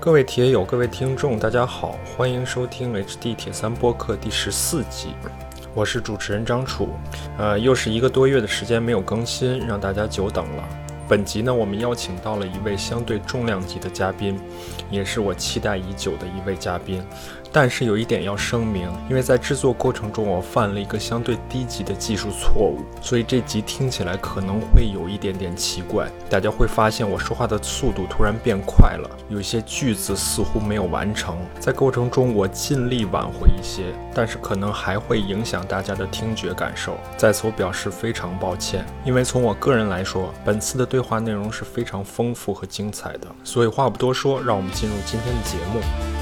各位铁友，各位听众，大家好，欢迎收听 HD 铁三播客第十四集，我是主持人张楚。呃，又是一个多月的时间没有更新，让大家久等了。本集呢，我们邀请到了一位相对重量级的嘉宾，也是我期待已久的一位嘉宾。但是有一点要声明，因为在制作过程中我犯了一个相对低级的技术错误，所以这集听起来可能会有一点点奇怪。大家会发现我说话的速度突然变快了，有些句子似乎没有完成。在过程中我尽力挽回一些，但是可能还会影响大家的听觉感受。在此我表示非常抱歉，因为从我个人来说，本次的对话内容是非常丰富和精彩的。所以话不多说，让我们进入今天的节目。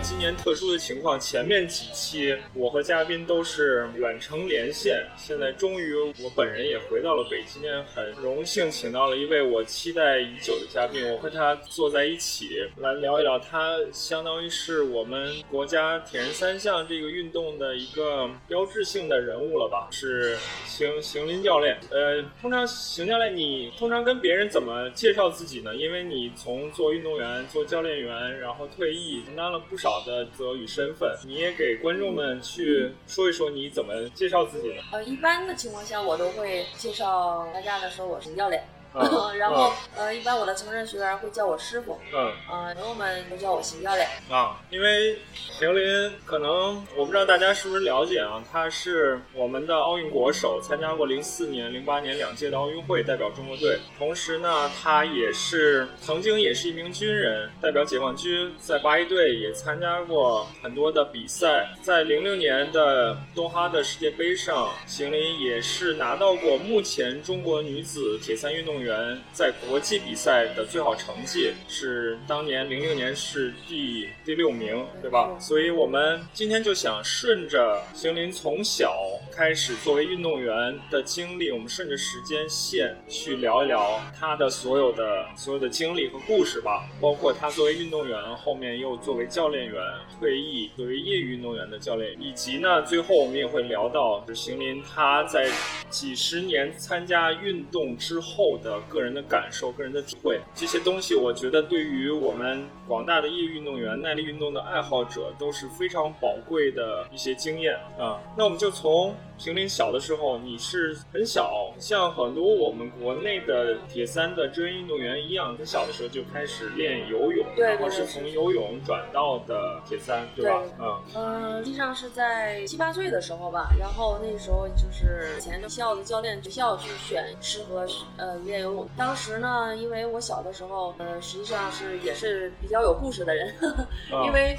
今年特殊的情况，前面几期我和嘉宾都是远程连线，现在终于我本人也回到了北京，很荣幸请到了一位我期待已久的嘉宾，我和他坐在一起来聊一聊，他相当于是我们国家铁人三项这个运动的一个标志性的人物了吧？是邢邢林教练。呃，通常邢教练，你通常跟别人怎么介绍自己呢？因为你从做运动员、做教练员，然后退役，承担了。不少的泽与身份，你也给观众们去说一说你怎么介绍自己的？呃，一般的情况下，我都会介绍大家的时候，我是要脸练。然后，呃，一般我的成人学员会叫我师傅，嗯，呃，朋友们都叫我邢教练啊。因为邢林可能我不知道大家是不是了解啊，他是我们的奥运国手，参加过零四年、零八年两届的奥运会，代表中国队。同时呢，他也是曾经也是一名军人，代表解放军在八一队也参加过很多的比赛。在零六年的东哈的世界杯上，邢林也是拿到过目前中国女子铁三运动员。员在国际比赛的最好成绩是当年零六年是第第六名，对吧？所以我们今天就想顺着邢林从小开始作为运动员的经历，我们顺着时间线去聊一聊他的所有的所有的经历和故事吧。包括他作为运动员，后面又作为教练员退役，作为业余运动员的教练，以及呢，最后我们也会聊到是邢林他在几十年参加运动之后的。个人的感受、个人的体会，这些东西，我觉得对于我们广大的业余运动员、耐力运动的爱好者都是非常宝贵的一些经验啊。那我们就从。平林小的时候，你是很小，像很多我们国内的铁三的职业运动员一样，很小的时候就开始练游泳，然后是从游泳转到的铁三，对吧？嗯，嗯，实际上是在七八岁的时候吧，然后那时候就是前的校的教练学校去选适合呃练游泳。当时呢，因为我小的时候，呃，实际上是也是比较有故事的人，因为。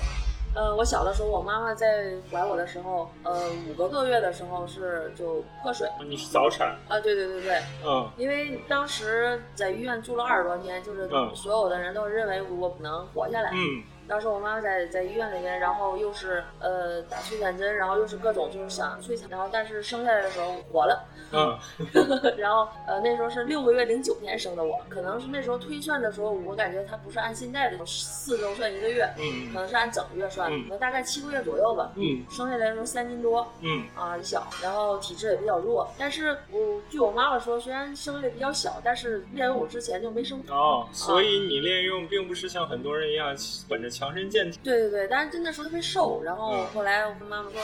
呃，我小的时候，我妈妈在怀我的时候，呃，五个多月的时候是就破水。你是早产啊？对对对对。嗯。因为当时在医院住了二十多天，就是所有的人都认为我不能活下来。嗯。当时我妈妈在在医院里面，然后又是呃打催产针，然后又是各种就是想催产，然后但是生下来的时候活了，嗯，然后呃那时候是六个月零九天生的我，可能是那时候推算的时候，我感觉它不是按现在的四周算一个月，嗯，可能是按整个月算，可能大概七个月左右吧，嗯，生下来的时候三斤多，嗯，啊小，然后体质也比较弱，但是我据我妈妈说，虽然生的比较小，但是练游泳之前就没生哦，所以你练游泳并不是像很多人一样本着强身健体。对对对，但是真的是特别瘦，然后后来我跟妈妈说，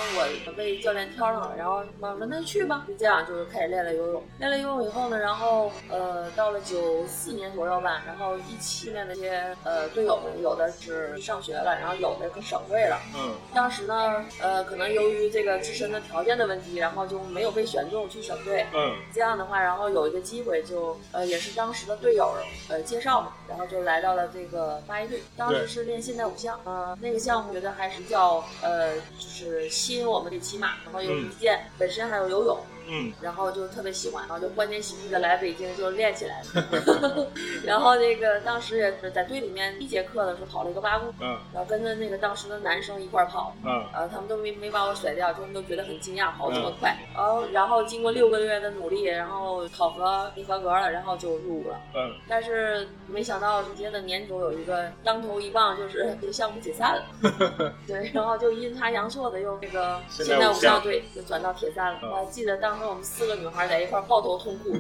我被教练挑上了，然后妈妈说那就去吧，就这样就是开始练了游泳。练了游泳以后呢，然后呃到了九四年左右吧，然后一七年那些呃队友们有的是上学了，然后有的省会了。嗯。当时呢，呃可能由于这个自身的条件的问题，然后就没有被选中去省队。嗯。这样的话，然后有一个机会就呃也是当时的队友呃介绍嘛，然后就来到了这个八一队，当时是练现代五项嗯。那个项目觉得还是叫呃，就是吸引我们的骑马，然后有击剑，本身还有游泳。嗯，然后就特别喜欢，然后就欢天喜地的来北京就练起来了。然后那个当时也是在队里面第一节课的时候跑了一个八公，嗯，然后跟着那个当时的男生一块跑，嗯，呃，他们都没没把我甩掉，他们都觉得很惊讶，跑这么快。然后然后经过六个月的努力，然后考核没合格了，然后就入伍了。嗯，但是没想到直接的年头有一个当头一棒，就是 这项目解散了。对，然后就阴差阳错的又那个现在武校队就转到铁三了。我还记得当。当时我们四个女孩在一块抱头痛哭，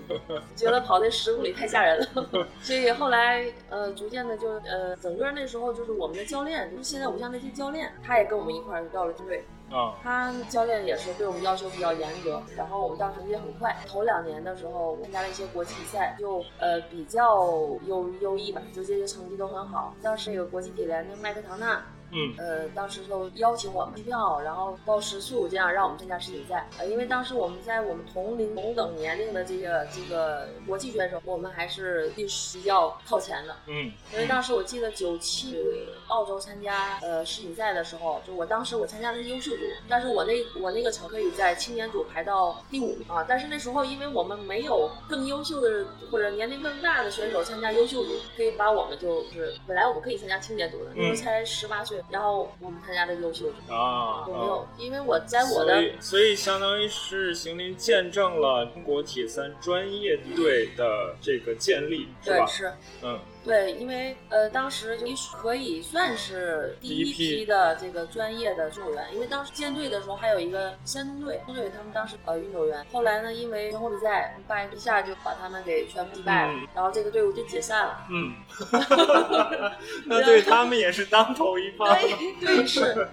觉得跑那十公里太吓人了。所以后来呃，逐渐的就呃，整个那时候就是我们的教练，就是现在偶像那些教练，他也跟我们一块儿到了军队。啊，他教练也是对我们要求比较严格，然后我们当时也很快。头两年的时候，参加了一些国际比赛，就呃比较优优异吧，就这些成绩都很好。当时有国际体联的麦克唐纳。嗯，呃，当时就邀请我们机票，然后报食宿，这样让我们参加世锦赛。呃，因为当时我们在我们同龄同等年龄的这个这个国际选手，我们还是比较靠前的。嗯，因为当时我记得九七澳洲参加呃世锦赛的时候，就我当时我参加的是优秀组，但是我那我那个成可以在青年组排到第五啊。但是那时候因为我们没有更优秀的或者年龄更大的选手参加优秀组，可以把我们就是本来我们可以参加青年组的，那时候才十八岁。然后我们参加的优秀啊，有没有？因为我在我的，所以相当于是邢林见证了中国铁三专业队的这个建立，是吧？是，嗯。对，因为呃，当时你可以算是第一批的这个专业的运动员，因为当时建队的时候还有一个山东队，山东队他们当时呃运动员，后来呢，因为全国比赛败一下就把他们给全部击败了，然后这个队伍就解散了。嗯，那对他们也是当头一棒。对，是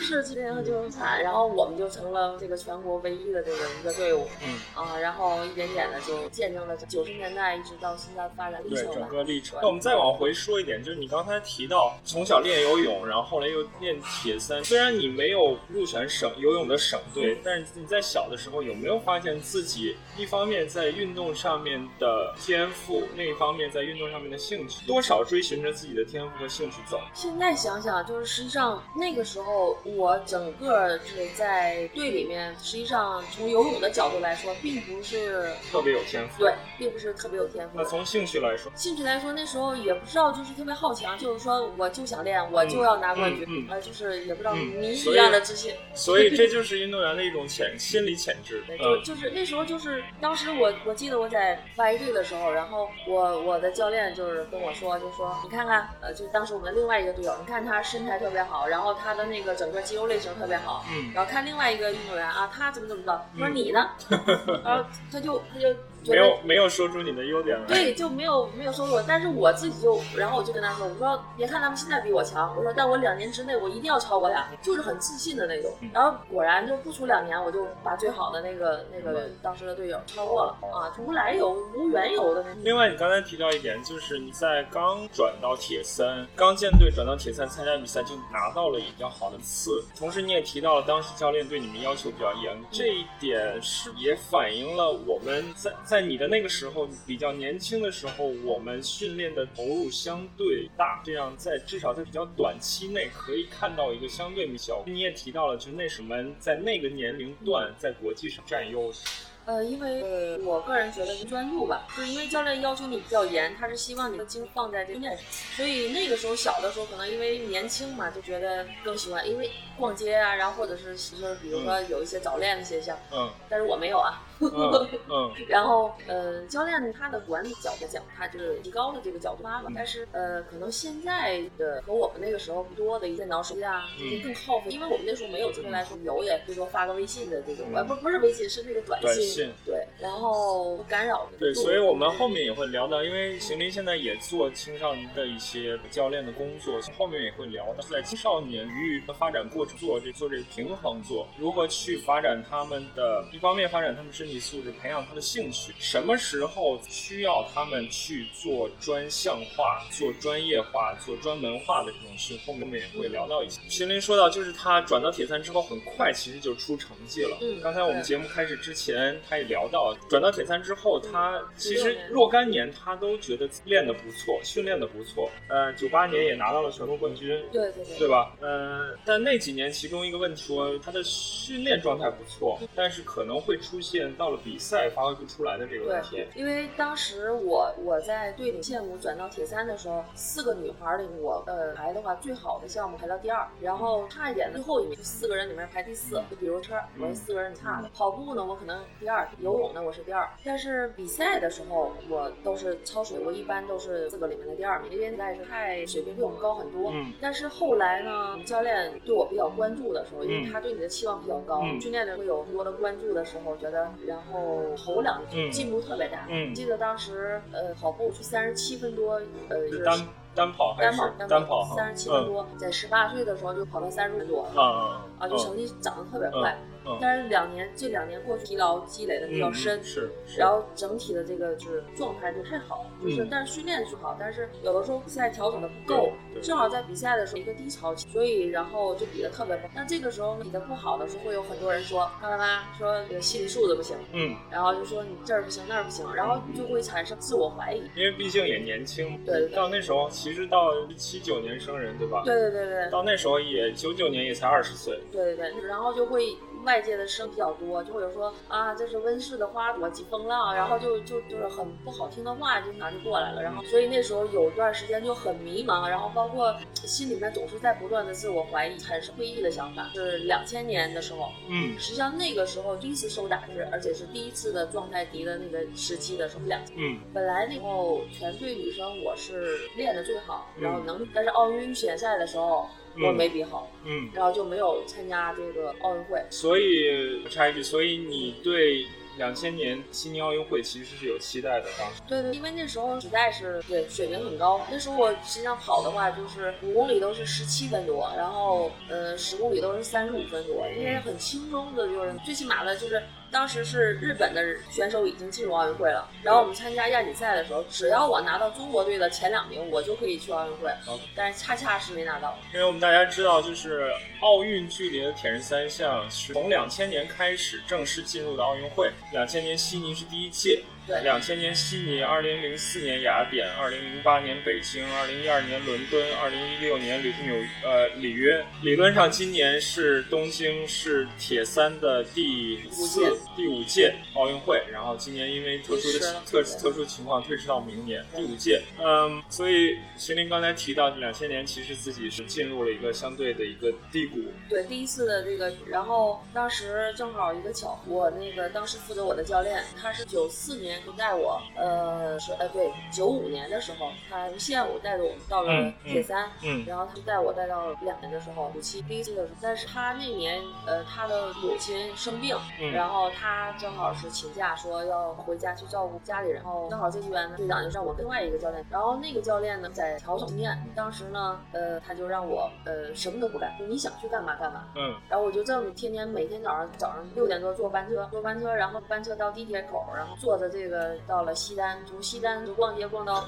是，这样就很惨，然后我们就成了这个全国唯一的这个一个队伍。嗯啊，然后一点点的就见证了九十年代一直到现在发展历程对整个历程。我们再往回说一点，就是你刚才提到从小练游泳，然后后来又练铁三。虽然你没有入选省游泳的省队，但是你在小的时候有没有发现自己一方面在运动上面的天赋，另一方面在运动上面的兴趣，多少追寻着自己的天赋和兴趣走？现在想想，就是实际上那个时候我整个就是在队里面，实际上从游泳的角度来说，并不是特别有天赋。对，并不是特别有天赋。那从兴趣来说，兴趣来。说那时候也不知道，就是特别好强，就是说我就想练，我就要拿冠军，呃，就是也不知道迷一样的自信。所以这就是运动员的一种潜心理潜质。就就是那时候就是当时我我记得我在八一队的时候，然后我我的教练就是跟我说，就说你看看，呃，就当时我们另外一个队友，你看他身材特别好，然后他的那个整个肌肉类型特别好，嗯，然后看另外一个运动员啊，他怎么怎么着，说你呢，然后他就他就。没有没有说出你的优点来，对，就没有没有说出，但是我自己就，然后我就跟他说，我说别看他们现在比我强，我说但我两年之内我一定要超过他，就是很自信的那种。然后果然就不出两年，我就把最好的那个那个当时的队友超过了啊，无来由无缘由的那种。另外，你刚才提到一点，就是你在刚转到铁三，刚建队转到铁三参加比赛就拿到了比较好的次，同时你也提到了当时教练对你们要求比较严，这一点是也反映了我们在在。在你的那个时候比较年轻的时候，我们训练的投入相对大，这样在至少在比较短期内可以看到一个相对的效果。你也提到了，就是那什么在那个年龄段在国际上占优势。呃，因为呃，我个人觉得是专注吧，就是因为教练要求你比较严，他是希望你的精放在这面上，所以那个时候小的时候可能因为年轻嘛，就觉得更喜欢，因为逛街啊，然后或者是就是比如说有一些早恋的现象，嗯，但是我没有啊。嗯，然后呃，教练他的管理角度讲，他就是提高了这个角度发了。但是呃，可能现在的和我们那个时候不多的一些脑手机啊，这些更耗费，因为我们那时候没有，今天来说有也最多发个微信的这种，呃不不是微信，是那个短信，对，然后干扰。对，所以我们后面也会聊到，因为邢林现在也做青少年的一些教练的工作，后面也会聊到在青少年与的发展过程做这做这平衡，做如何去发展他们的，一方面发展他们身体。素质培养他的兴趣，什么时候需要他们去做专项化、做专业化、做专门化的这种事，后面我们也会聊到一些。徐林说到，就是他转到铁三之后，很快其实就出成绩了。嗯，刚才我们节目开始之前，他也聊到，转到铁三之后，他其实若干年他都觉得练得不错，训练的不错。呃，九八年也拿到了全国冠军，对对对，对吧？呃，但那几年其中一个问题说，他的训练状态不错，但是可能会出现。到了比赛发挥不出来的这个问题，因为当时我我在队里线舞转到铁三的时候，四个女孩里我呃排的话最好的项目排到第二，然后差一点的最后一名，四个人里面排第四。就比如车，我是四个人差的。跑步呢，我可能第二；游泳呢，我是第二。但是比赛的时候，我都是超水，我一般都是四个里面的第二名，因为实在是太水平比我们高很多。嗯。但是后来呢，教练对我比较关注的时候，因为他对你的期望比较高，训练的会有很多的关注的时候，觉得然后头两年进步特别大。嗯。记得当时呃跑步是三十七分多，呃单单跑还是单跑三十七分多，在十八岁的时候就跑到三十五多。啊啊！就成绩长得特别快。但是两年这两年过去，疲劳积累的比较深，是，然后整体的这个就是状态不太好，就是但是训练是好，但是有的时候比赛调整的不够，正好在比赛的时候一个低潮期，所以然后就比的特别不好。那这个时候比的不好的时候，会有很多人说，看到吗？说你的心理素质不行，嗯，然后就说你这儿不行那儿不行，然后就会产生自我怀疑，因为毕竟也年轻，对，到那时候其实到七九年生人对吧？对对对对，到那时候也九九年也才二十岁，对对对，然后就会。外界的声比较多，就会有说啊，这是温室的花朵起风浪，然后就就就是很不好听的话，经常就过来了。然后所以那时候有一段时间就很迷茫，然后包括心里面总是在不断的自我怀疑，产生退役的想法。是两千年的时候，嗯，实际上那个时候第一次收打制，而且是第一次的状态低的那个时期的时候，两嗯，本来那时候全队女生我是练的最好，然后能，但是奥运预选赛的时候。我没比好，嗯，然后就没有参加这个奥运会。所以插一句，所以你对两千年悉尼奥运会其实是有期待的，当时。对对，因为那时候实在是对水平很高。那时候我实际上跑的话，就是五公里都是十七分多，然后呃十公里都是三十五分多，因为很轻松的，就是最起码的就是。当时是日本的选手已经进入奥运会了，然后我们参加亚锦赛的时候，只要我拿到中国队的前两名，我就可以去奥运会。但是恰恰是没拿到。因为我们大家知道，就是奥运距离的铁人三项是从两千年开始正式进入的奥运会，两千年悉尼是第一届。对，两千年悉尼，二零零四年雅典，二零零八年北京，二零一二年伦敦，二零一六年里纽呃里约。理论上今年是东京是铁三的第四第五届奥运会，然后今年因为特殊的特特殊情况推迟到明年第五届。嗯，所以徐林刚才提到两千年其实自己是进入了一个相对的一个低谷。对，第一次的这个，然后当时正好一个巧，我那个当时负责我的教练，他是九四年。就带我，呃，是，呃，对，九五年的时候，他无限我带着我们到了铁三，嗯，然后他就带我带到两年的时候，五七第一次的时候，但是他那年，呃，他的母亲生病，然后他正好是请假说要回家去照顾家里人，然后正好这机缘呢，队长就让我另外一个教练，然后那个教练呢在调整经验，当时呢，呃，他就让我，呃，什么都不干，就你想去干嘛干嘛，嗯，然后我就这么天天每天早上早上六点多坐班车，坐班车，然后班车到地铁口，然后坐着这。这个到了西单，从西单就逛街逛到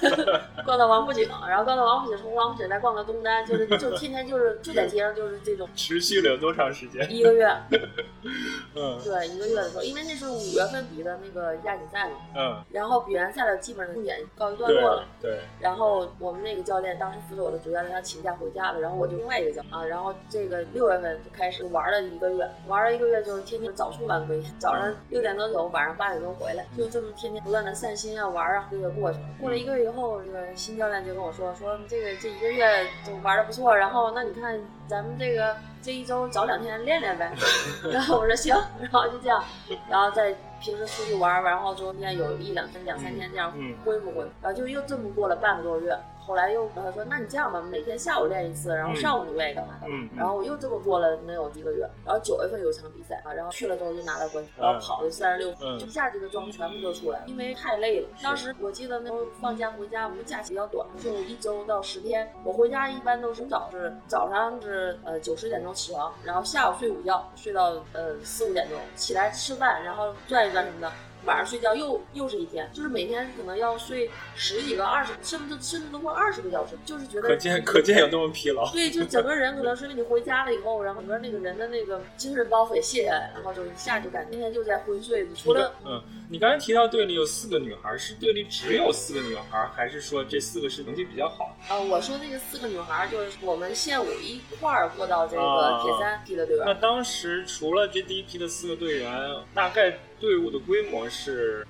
逛到王府井，然后逛到王府井，从王府井再逛到东单，就是就天天就是 就在街上就是这种。持续了有多长时间？一个月。嗯。对，一个月的时候，因为那是五月份比的那个亚锦赛嘛。嗯。然后比完赛了，基本上重点告一段落了。对。然后我们那个教练当时负责我的主教练，他请假回家了，然后我就另外一个教啊，然后这个六月份就开始玩了一个月，玩了一个月就是天天早出晚归，早上六点多走，晚上八点多回来。就这么天天不断的散心啊玩啊，这个过程过了一个月以后，这个新教练就跟我说说这个这一个月就玩的不错，然后那你看咱们这个这一周找两天练练呗。然后我说行，然后就这样，然后再平时出去玩，然后中间有一两天两三天这样恢复恢复，然后就又这么过了半个多月。后来又跟他说，那你这样吧，每天下午练一次，然后上午你愿意干嘛干嘛。然后我又这么过了能有一个月，然后九月份有一场比赛啊，然后去了之后就拿到冠军，然后跑了三十六，就一下这个状态全部都出来了，因为太累了。当时我记得那时候放假回家，我们假期比较短，就一周到十天。我回家一般都是早是早上是呃九十点钟起床，然后下午睡午觉，睡到呃四五点钟起来吃饭，然后转一转什么的。晚上睡觉又又是一天，就是每天可能要睡十几个、二十，甚至甚至都过二十个小时，就是觉得可见可见有多么疲劳。对，就整个人可能 是因为你回家了以后，然后整个那个人的那个精神包袱也卸下来，然后就一下就感觉天天就在昏睡。除了嗯，你刚才提到队里有四个女孩，是队里只有四个女孩，还是说这四个是成绩比较好？啊，我说那个四个女孩就是我们县五一块儿过到这个铁三批的队员。那当时除了这第一批的四个队员，大概。队伍的规模是？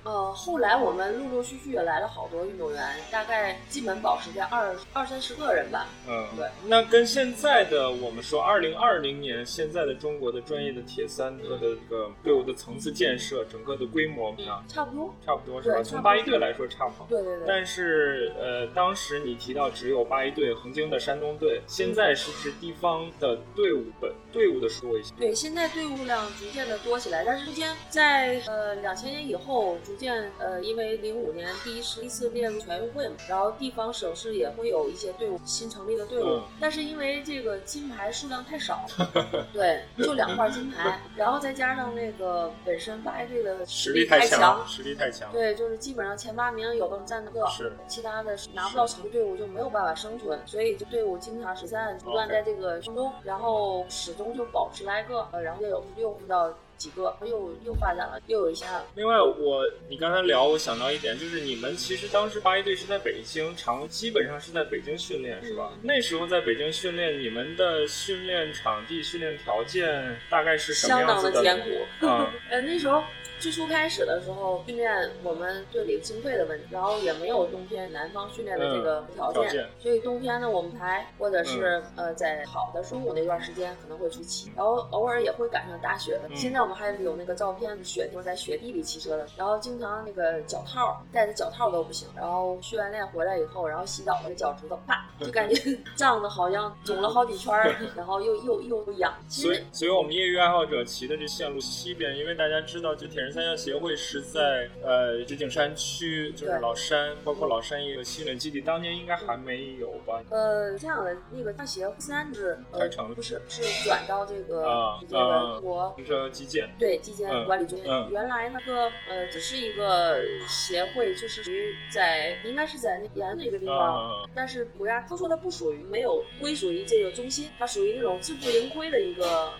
呃，后来我们陆陆续续也来了好多运动员，大概基本保持在二二三十个人吧。嗯，对。那跟现在的我们说，二零二零年现在的中国的专业的铁三的这个队伍的层次建设，整个的规模啊，差不多，差不多是吧？从八一队来说差不多。对对对。但是呃，当时你提到只有八一队、恒京的山东队，现在是不是地方的队伍本队伍的说一下？对，现在队伍量逐渐的多起来，但是之前在呃两千年以后，逐渐呃因为零五年第一次第一次列入全运会嘛，然后地方省市也会有一些队伍新成立的队伍，但是因为这个金牌数量太少，对，就两块金牌，然后再加上那个本身八一队的实力太强，实力太强，对，就是基本上前八名有的占个，是，其他的拿不到成绩队伍就没有办法生存，所以就队伍经常实战不断在这个中东，然后始终就保持来个，呃，然后又有六到。几个又又发展了，又有一下。另外，我你刚才聊，我想到一点，就是你们其实当时八一队是在北京，常基本上是在北京训练，是吧？那时候在北京训练，你们的训练场地、训练条件大概是什么样子的？相当的艰苦。呃，那时候。最初开始的时候训练，我们队里经费的问题，然后也没有冬天南方训练的这个条件，所以冬天呢，我们排或者是呃在好的中午那段时间可能会去骑，然后偶尔也会赶上大雪的。现在我们还有那个照片，雪就是在雪地里骑车的，然后经常那个脚套戴着脚套都不行，然后训完练回来以后，然后洗澡那个脚趾头啪就感觉 胀的好像肿了好几圈，然后又又又痒。所以，所以我们业余爱好者骑的这线路西边，因为大家知道这铁人。三项协会是在呃石景山区，就是老山，包括老山一个训练基地，当年应该还没有吧？呃，这样的那个大协会三是开成不是是转到这个这个中国这个基建对基建管理中心。原来那个呃只是一个协会，就是属于在应该是在那延安那个地方，但是国家他说它不属于没有归属于这个中心，它属于那种自负盈亏的一个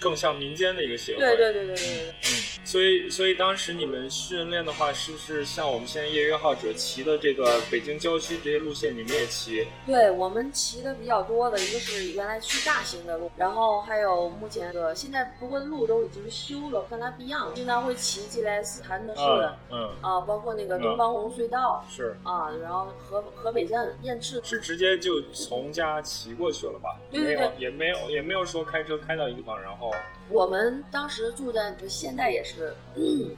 更像民间的一个协会。对对对对对对。嗯，所以。所以当时你们训练的话，是不是像我们现在业余爱好者骑的这个北京郊区这些路线，你们也骑？对我们骑的比较多的一个是原来去大型的路，然后还有目前的现在不过路都已经修了，跟它不一样，经常会骑进来斯坦的是，嗯啊，包括那个东方红隧道是啊，然后河河北站雁翅是直接就从家骑过去了吧？对对对，也没有也没有说开车开到一个地方，然后。我们当时住在，现在也是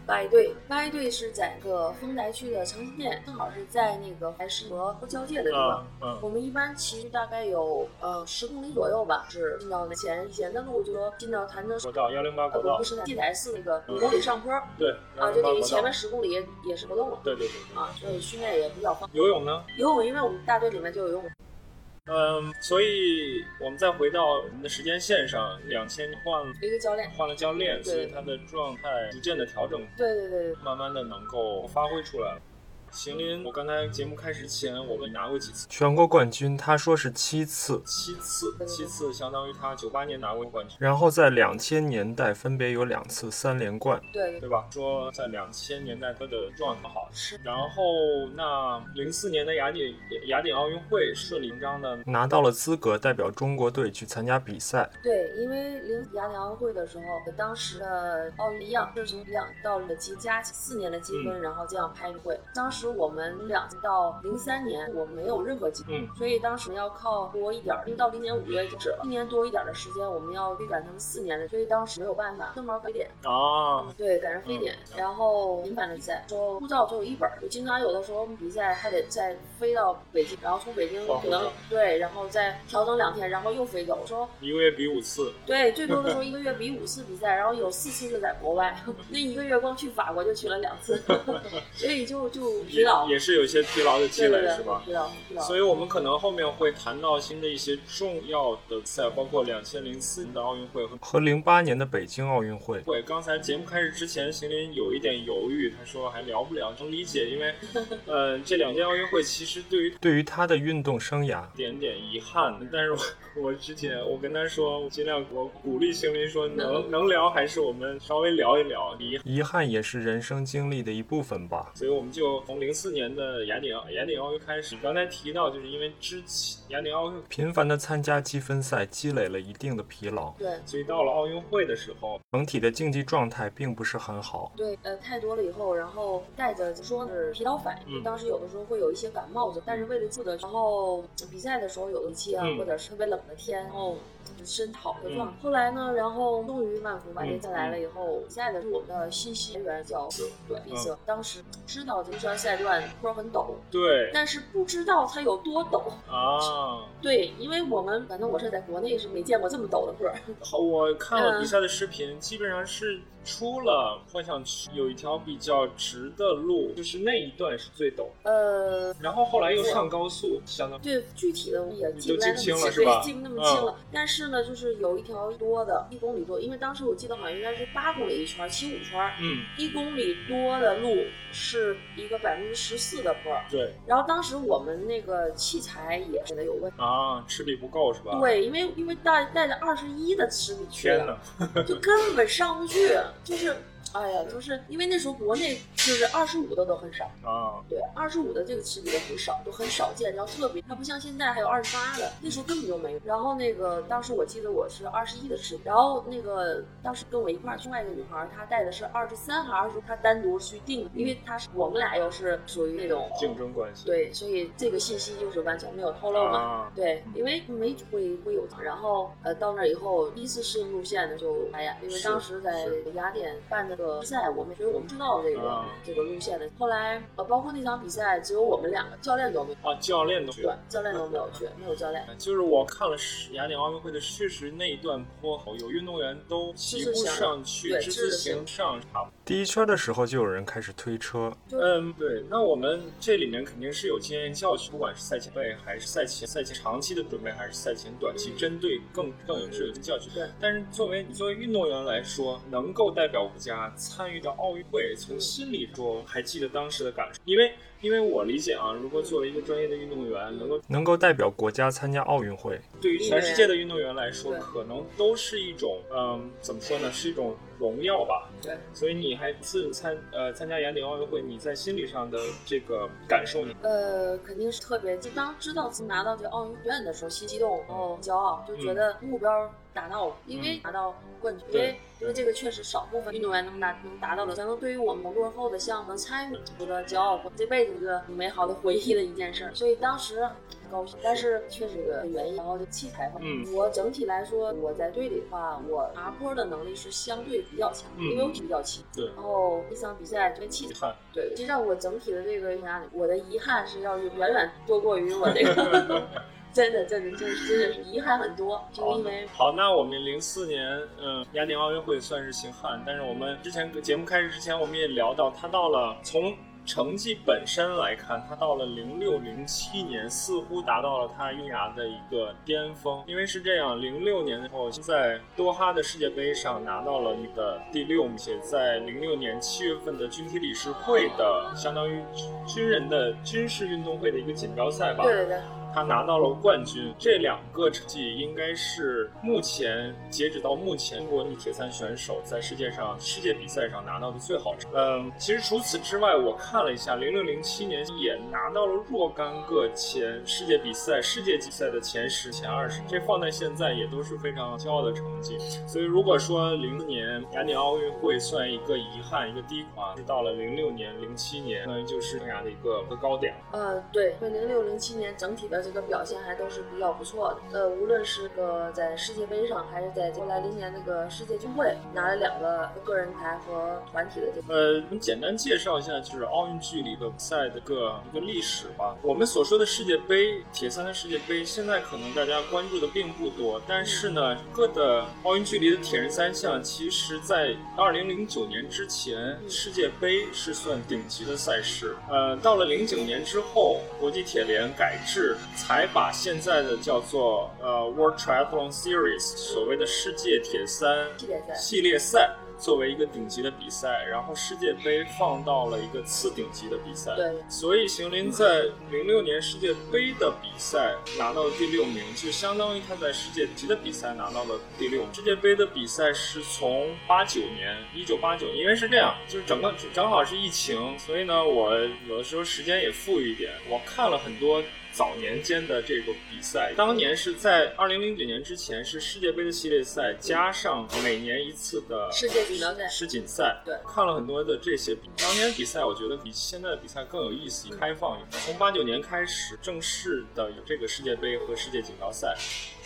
八一队，八一队是在个丰台区的城西店，正好是在那个还是和交界的地方。嗯，我们一般骑大概有呃十公里左右吧，是进到那前以前的路，就说进到潭柘国道幺零八国道，不是七台寺那个五公里上坡。对，啊，就等于前面十公里也是不动了。对对对。啊，所以训练也比较方便。游泳呢？游泳，因为我们大队里面就有游泳。嗯，所以我们再回到我们的时间线上，两千换了一个教练，换了教练，所以他的状态逐渐的调整，对对对，慢慢的能够发挥出来。邢林，我刚才节目开始前，我们拿过几次全国冠军？他说是七次，七次，七次，相当于他九八年拿过冠军，然后在两千年代分别有两次三连冠，对对吧？说在两千年代他的状态好，是。然后那零四年的雅典雅典奥运会顺理成章的拿到了资格，代表中国队去参加比赛。对，因为零雅典奥运会的时候，当时的奥运一样，是从两到了积加四年的积分，然后这样拍会，当时。是我们两到零三年，我没有任何积分，所以当时要靠多一点，因为到零年五月止了，一年多一点的时间，我们要追赶成四年的，所以当时没有办法，正好非典。啊，对，赶上非典，然后频繁的比赛，说护照只有一本，就经常有的时候我们比赛还得再飞到北京，然后从北京可能对，然后再调整两天，然后又飞走，说一个月比五次，对，最多的时候一个月比五次比赛，然后有四次是在国外，那一个月光去法国就去了两次，所以就就。也也是有一些疲劳的积累，是吧？疲劳，疲劳。所以我们可能后面会谈到新的一些重要的赛，包括两千零四年的奥运会和和零八年的北京奥运会。对，刚才节目开始之前，邢林有一点犹豫，他说还聊不了，能理解，因为，呃，这两届奥运会其实对于对于他的运动生涯点点遗憾。但是我 我之前我跟他说，尽量我鼓励邢林说，能 能聊还是我们稍微聊一聊。遗遗憾也是人生经历的一部分吧。所以我们就从。从零四年的雅典雅典奥运开始，刚才提到，就是因为之前雅典奥运频繁的参加积分赛，积累了一定的疲劳，对。所以到了奥运会的时候，整体的竞技状态并不是很好。对，呃，太多了以后，然后带着说是疲劳反应，嗯。当时有的时候会有一些感冒的，但是为了记得，然后比赛的时候有一期啊，嗯。或者是特别冷的天，然后身好的状态。嗯后来呢，然后终于万福把这嗯下来了以后，现在的是我们的信息来源叫对闭塞，当时知道这圈赛段坡很陡，对但是不知道它有多陡。啊，对，因为我们反正我是在国内是没见过这么陡的坡。好我看了嗯比赛的视频，基本上是出了幻想区有一条比较直的路，就是那一段是最陡，呃，然后后来又上高速，相当对，具体的我也记都不清了是吧，记不那么清了。嗯。但是呢，就是有一条多的，一公里多，因为当时我记得好像应该是八公里一圈，骑五圈，嗯，一公里多的路是一个百分之十四的坡。对。然后当时我们那个器材也是有问题。啊，吃力不够是吧？，对，因为因为带带着二十一的齿比去天的，哪，就根本上不去，就是，哎呀，就是因为那时候国内就是二十五的都很少，啊，对，二十五的这个尺子都很少，都很少见，然后特别，它不像现在还有二十八的，那时候根本就没有。然后那个当时我记得我是二十一的齿比，然后那个当时跟我一块儿另外一个女孩儿，她带的是二十三还是二十，她单独去定的，因为她是我们俩又是属于那种竞争关系，对，所以这个信息就是完全没有透露嘛。啊，对，因为没会会有，然后呃到那儿以后，第一次适应路线呢就哎呀，因为当时在雅典办那个比赛，我们所以我们知道这个、啊这个路线的。后来呃包括那场比赛，只有我们两个，教练都没有，啊，教练都对，教练都没有去，没有教练。就是我看了雅典奥运会的，确实那一段坡有运动员都骑不上去，对之字形上差不第一圈的时候就有人开始推车，嗯，对，那我们这里面肯定是有经验教训，不管是赛前备还是赛前赛前长期的准备，还是赛前短期针对更更有是有教训。对但是作为你作为运动员来说，能够代表国家参与到奥运会，从心里说，还记得当时的感受，因为因为我理解啊，如果作为一个专业的运动员，能够能够代表国家参加奥运会，对于全世界的运动员来说，可能都是一种嗯，怎么说呢，是一种荣耀吧。对，所以你还自参呃参加雅典奥运会，你在心理上的这个感受，呢呃，肯定是特别，就当知道自己拿到这个奥运券的时候，心激动，然后骄傲，就觉得目标达到了，因为拿到冠军，因为因为这个确实少部分运动员能达能达到的，可能对于我们落后的项目能参与，觉得骄傲，这辈子一个美好的回忆的一件事儿，所以当时。高兴，但是确实有个原因，然后就器材方面，嗯我整体来说，我在队里的话，我爬坡的能力是相对比较强，嗯因为我体比较轻。对然后一场比赛这个器材。对，实际上我整体的这个压力，我的遗憾是要远远多过于我这个，真的真的真的真的是遗憾很多，就是因为好，那我们零四年，嗯，雅典奥运会算是行汉，但是我们之前节目开始之前，我们也聊到，他到了从成绩本身来看，他到了零六零七年，似乎达到了他生涯的一个巅峰。因为是这样，零六年的时候，在多哈的世界杯上拿到了那个第六名，且在零六年七月份的军体理事会的，相当于军人的军事运动会的一个锦标赛吧。对对对，他拿到了冠军，这两个成绩应该是目前截止到目前中国女铁三选手在世界上世界比赛上拿到的最好成绩。嗯，其实除此之外，我看了一下，零六零七年也拿到了若干个前世界比赛、世界级赛的前十、前二十，这放在现在也都是非常骄傲的成绩。所以如果说零四年雅典奥运会算一个遗憾、一个低垮，到了零六年、零七年，相当于就是生涯的一个一个高点。呃，对，因为零六零七年整体的这个表现还都是比较不错的。呃，无论是个在世界杯上，还是在后来零年那个世界军会，拿了两个个人台和团体的这个。呃，我们简单介绍一下，就是奥运距离的比赛的个一个历史吧。我们所说的世界杯，铁三的世界杯，现在可能大家关注的并不多，但是呢，各的奥运距离的铁人三项，其实在二零零九年之前，世界杯是算顶级的赛事。呃，到了零九年之后，国际铁联改制，才把现在的叫做呃 World Triathlon Series，所谓的世界铁三系列赛作为一个顶级的比赛，然后世界杯放到了一个次顶级的比赛。对，所以邢林在零六年世界杯的比赛拿到了第六名，就相当于他在世界级的比赛拿到了第六。世界杯的比赛是从八九年，一九八九年，因为是这样，就是整个正好是疫情，所以呢，我有的时候时间也富裕一点，我看了很多。早年间的这个比赛，当年是在二零零九年之前是世界杯的系列赛，加上每年一次的世界锦标赛、世锦赛。对，看了很多的这些比，当年的比赛我觉得比现在的比赛更有意思、开放一点。从八九年开始正式的有这个世界杯和世界锦标赛。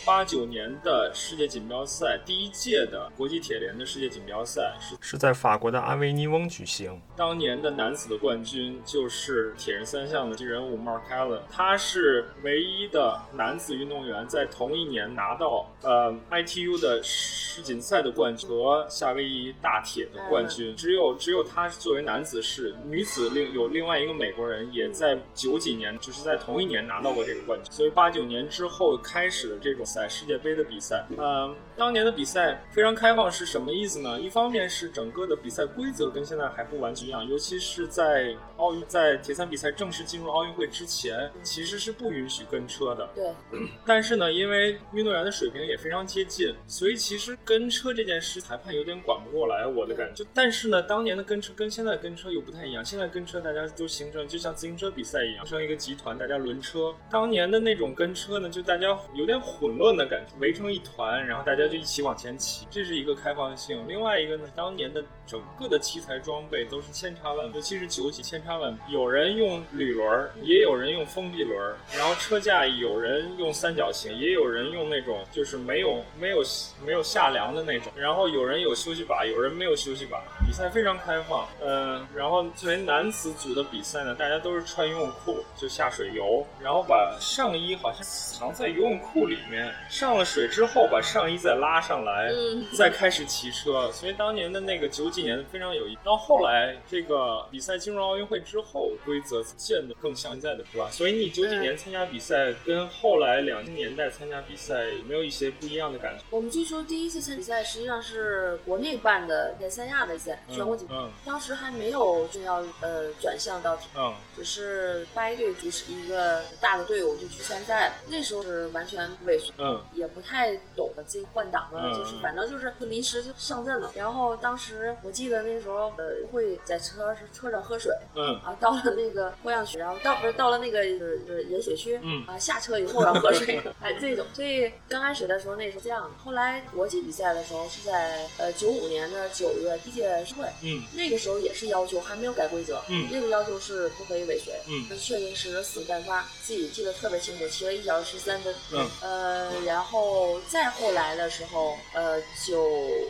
八九年的世界锦标赛，第一届的国际铁联的世界锦标赛是是在法国的阿维尼翁举行。当年的男子的冠军就是铁人三项的人物 Mark Allen，他是唯一的男子运动员在同一年拿到呃 ITU 的世锦赛的冠军和夏威夷大铁的冠军，只有只有他作为男子是，女子另有另外一个美国人也在九几年就是在同一年拿到过这个冠军，所以八九年之后开始的这种。在世界杯的比赛，呃，当年的比赛非常开放，是什么意思呢？一方面是整个的比赛规则跟现在还不完全一样，尤其是在奥运在铁三比赛正式进入奥运会之前，其实是不允许跟车的。对。但是呢，因为运动员的水平也非常接近，所以其实跟车这件事，裁判有点管不过来，我的感觉。但是呢，当年的跟车跟现在跟车又不太一样，现在跟车大家都形成就像自行车比赛一样，形成一个集团，大家轮车。当年的那种跟车呢，就大家有点混乱。乱的感觉，围成一团，然后大家就一起往前骑，这是一个开放性。另外一个呢，当年的整个的器材装备都是千差万，尤其是九几千差万。有人用铝轮，也有人用封闭轮，然后车架有人用三角形，也有人用那种就是没有没有没有下梁的那种。然后有人有休息把，有人没有休息把。比赛非常开放，嗯，然后作为男子组的比赛呢，大家都是穿游泳裤就下水游，然后把上衣好像藏在游泳裤里面。上了水之后，把上衣再拉上来，再开始骑车。所以当年的那个九几年非常有意。到后来这个比赛进入奥运会之后，规则变得更像现在的，是吧？所以你九几年参加比赛，跟后来两千年代参加比赛有没有一些不一样的感觉？我们据说第一次参比赛实际上是国内办的，在三亚的赛全国锦，当时还没有就要呃转向到嗯，只是八一队主持一个大的队伍就去参赛，那时候是完全不畏缩。嗯，也不太懂得这换挡了，就是反正就是临时就上阵了。然后当时我记得那时候呃会在车车上喝水，嗯。啊到了那个过样区，然后到不是到了那个呃饮水区，嗯。啊下车以后然后喝水，哎这种。所以刚开始的时候那是这样的，后来国际比赛的时候是在呃九五年的九月第一届世会，嗯。那个时候也是要求还没有改规则，嗯。那个要求是不可以尾随，嗯。确定是死干发，自己记得特别清楚，骑了一小时十三分，嗯。呃。然后再后来的时候，呃，九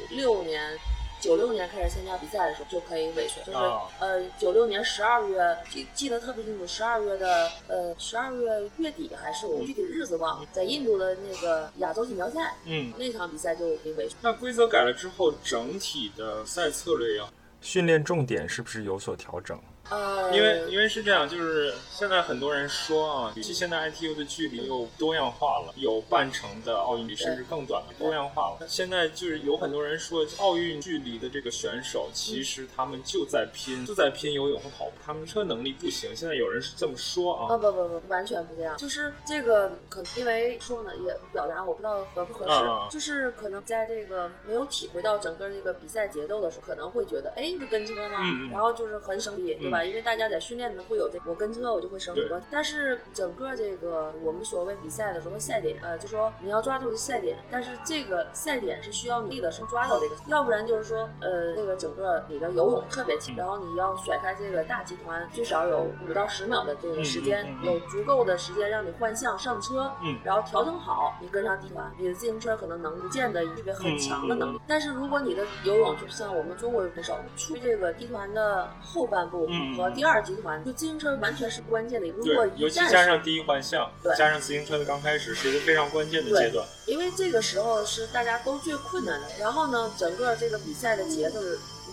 六年，九六年开始参加比赛的时候就可以尾随，就是呃，九六年十二月记记得特别清楚，十二月的呃十二月月底还是我具体日子忘了，在印度的那个亚洲锦标赛，嗯，那场比赛就可以尾随。那规则改了之后，整体的赛策略要，训练重点是不是有所调整？呃，因为因为是这样，就是现在很多人说啊，其现在 ITU 的距离又多样化了，有半程的奥运比，甚至更短的多样化了。现在就是有很多人说，奥运距离的这个选手，其实他们就在拼，就在拼游泳和跑步，他们车能力不行。现在有人是这么说啊？啊不不不，完全不这样。就是这个可因为说呢，也表达我不知道合不合适，就是可能在这个没有体会到整个这个比赛节奏的时候，可能会觉得，哎，是跟车吗？然后就是很省力，对吧？因为大家在训练的会有这，我跟车我就会省很多。但是整个这个我们所谓比赛的时候赛点，呃，就说你要抓住的赛点，但是这个赛点是需要你的是抓到这个，要不然就是说，呃，这个整个你的游泳特别强，然后你要甩开这个大集团，最少有五到十秒的这个时间，有足够的时间让你换向上车，嗯，然后调整好，你跟上集团，你的自行车可能能不见得具备很强的能力。但是如果你的游泳就像我们中国选手，出这个集团的后半部和第二集团，就自行车完全是关键的。如果尤其加上第一换项，加上自行车的刚开始是一个非常关键的阶段。因为这个时候是大家都最困难的。然后呢，整个这个比赛的节奏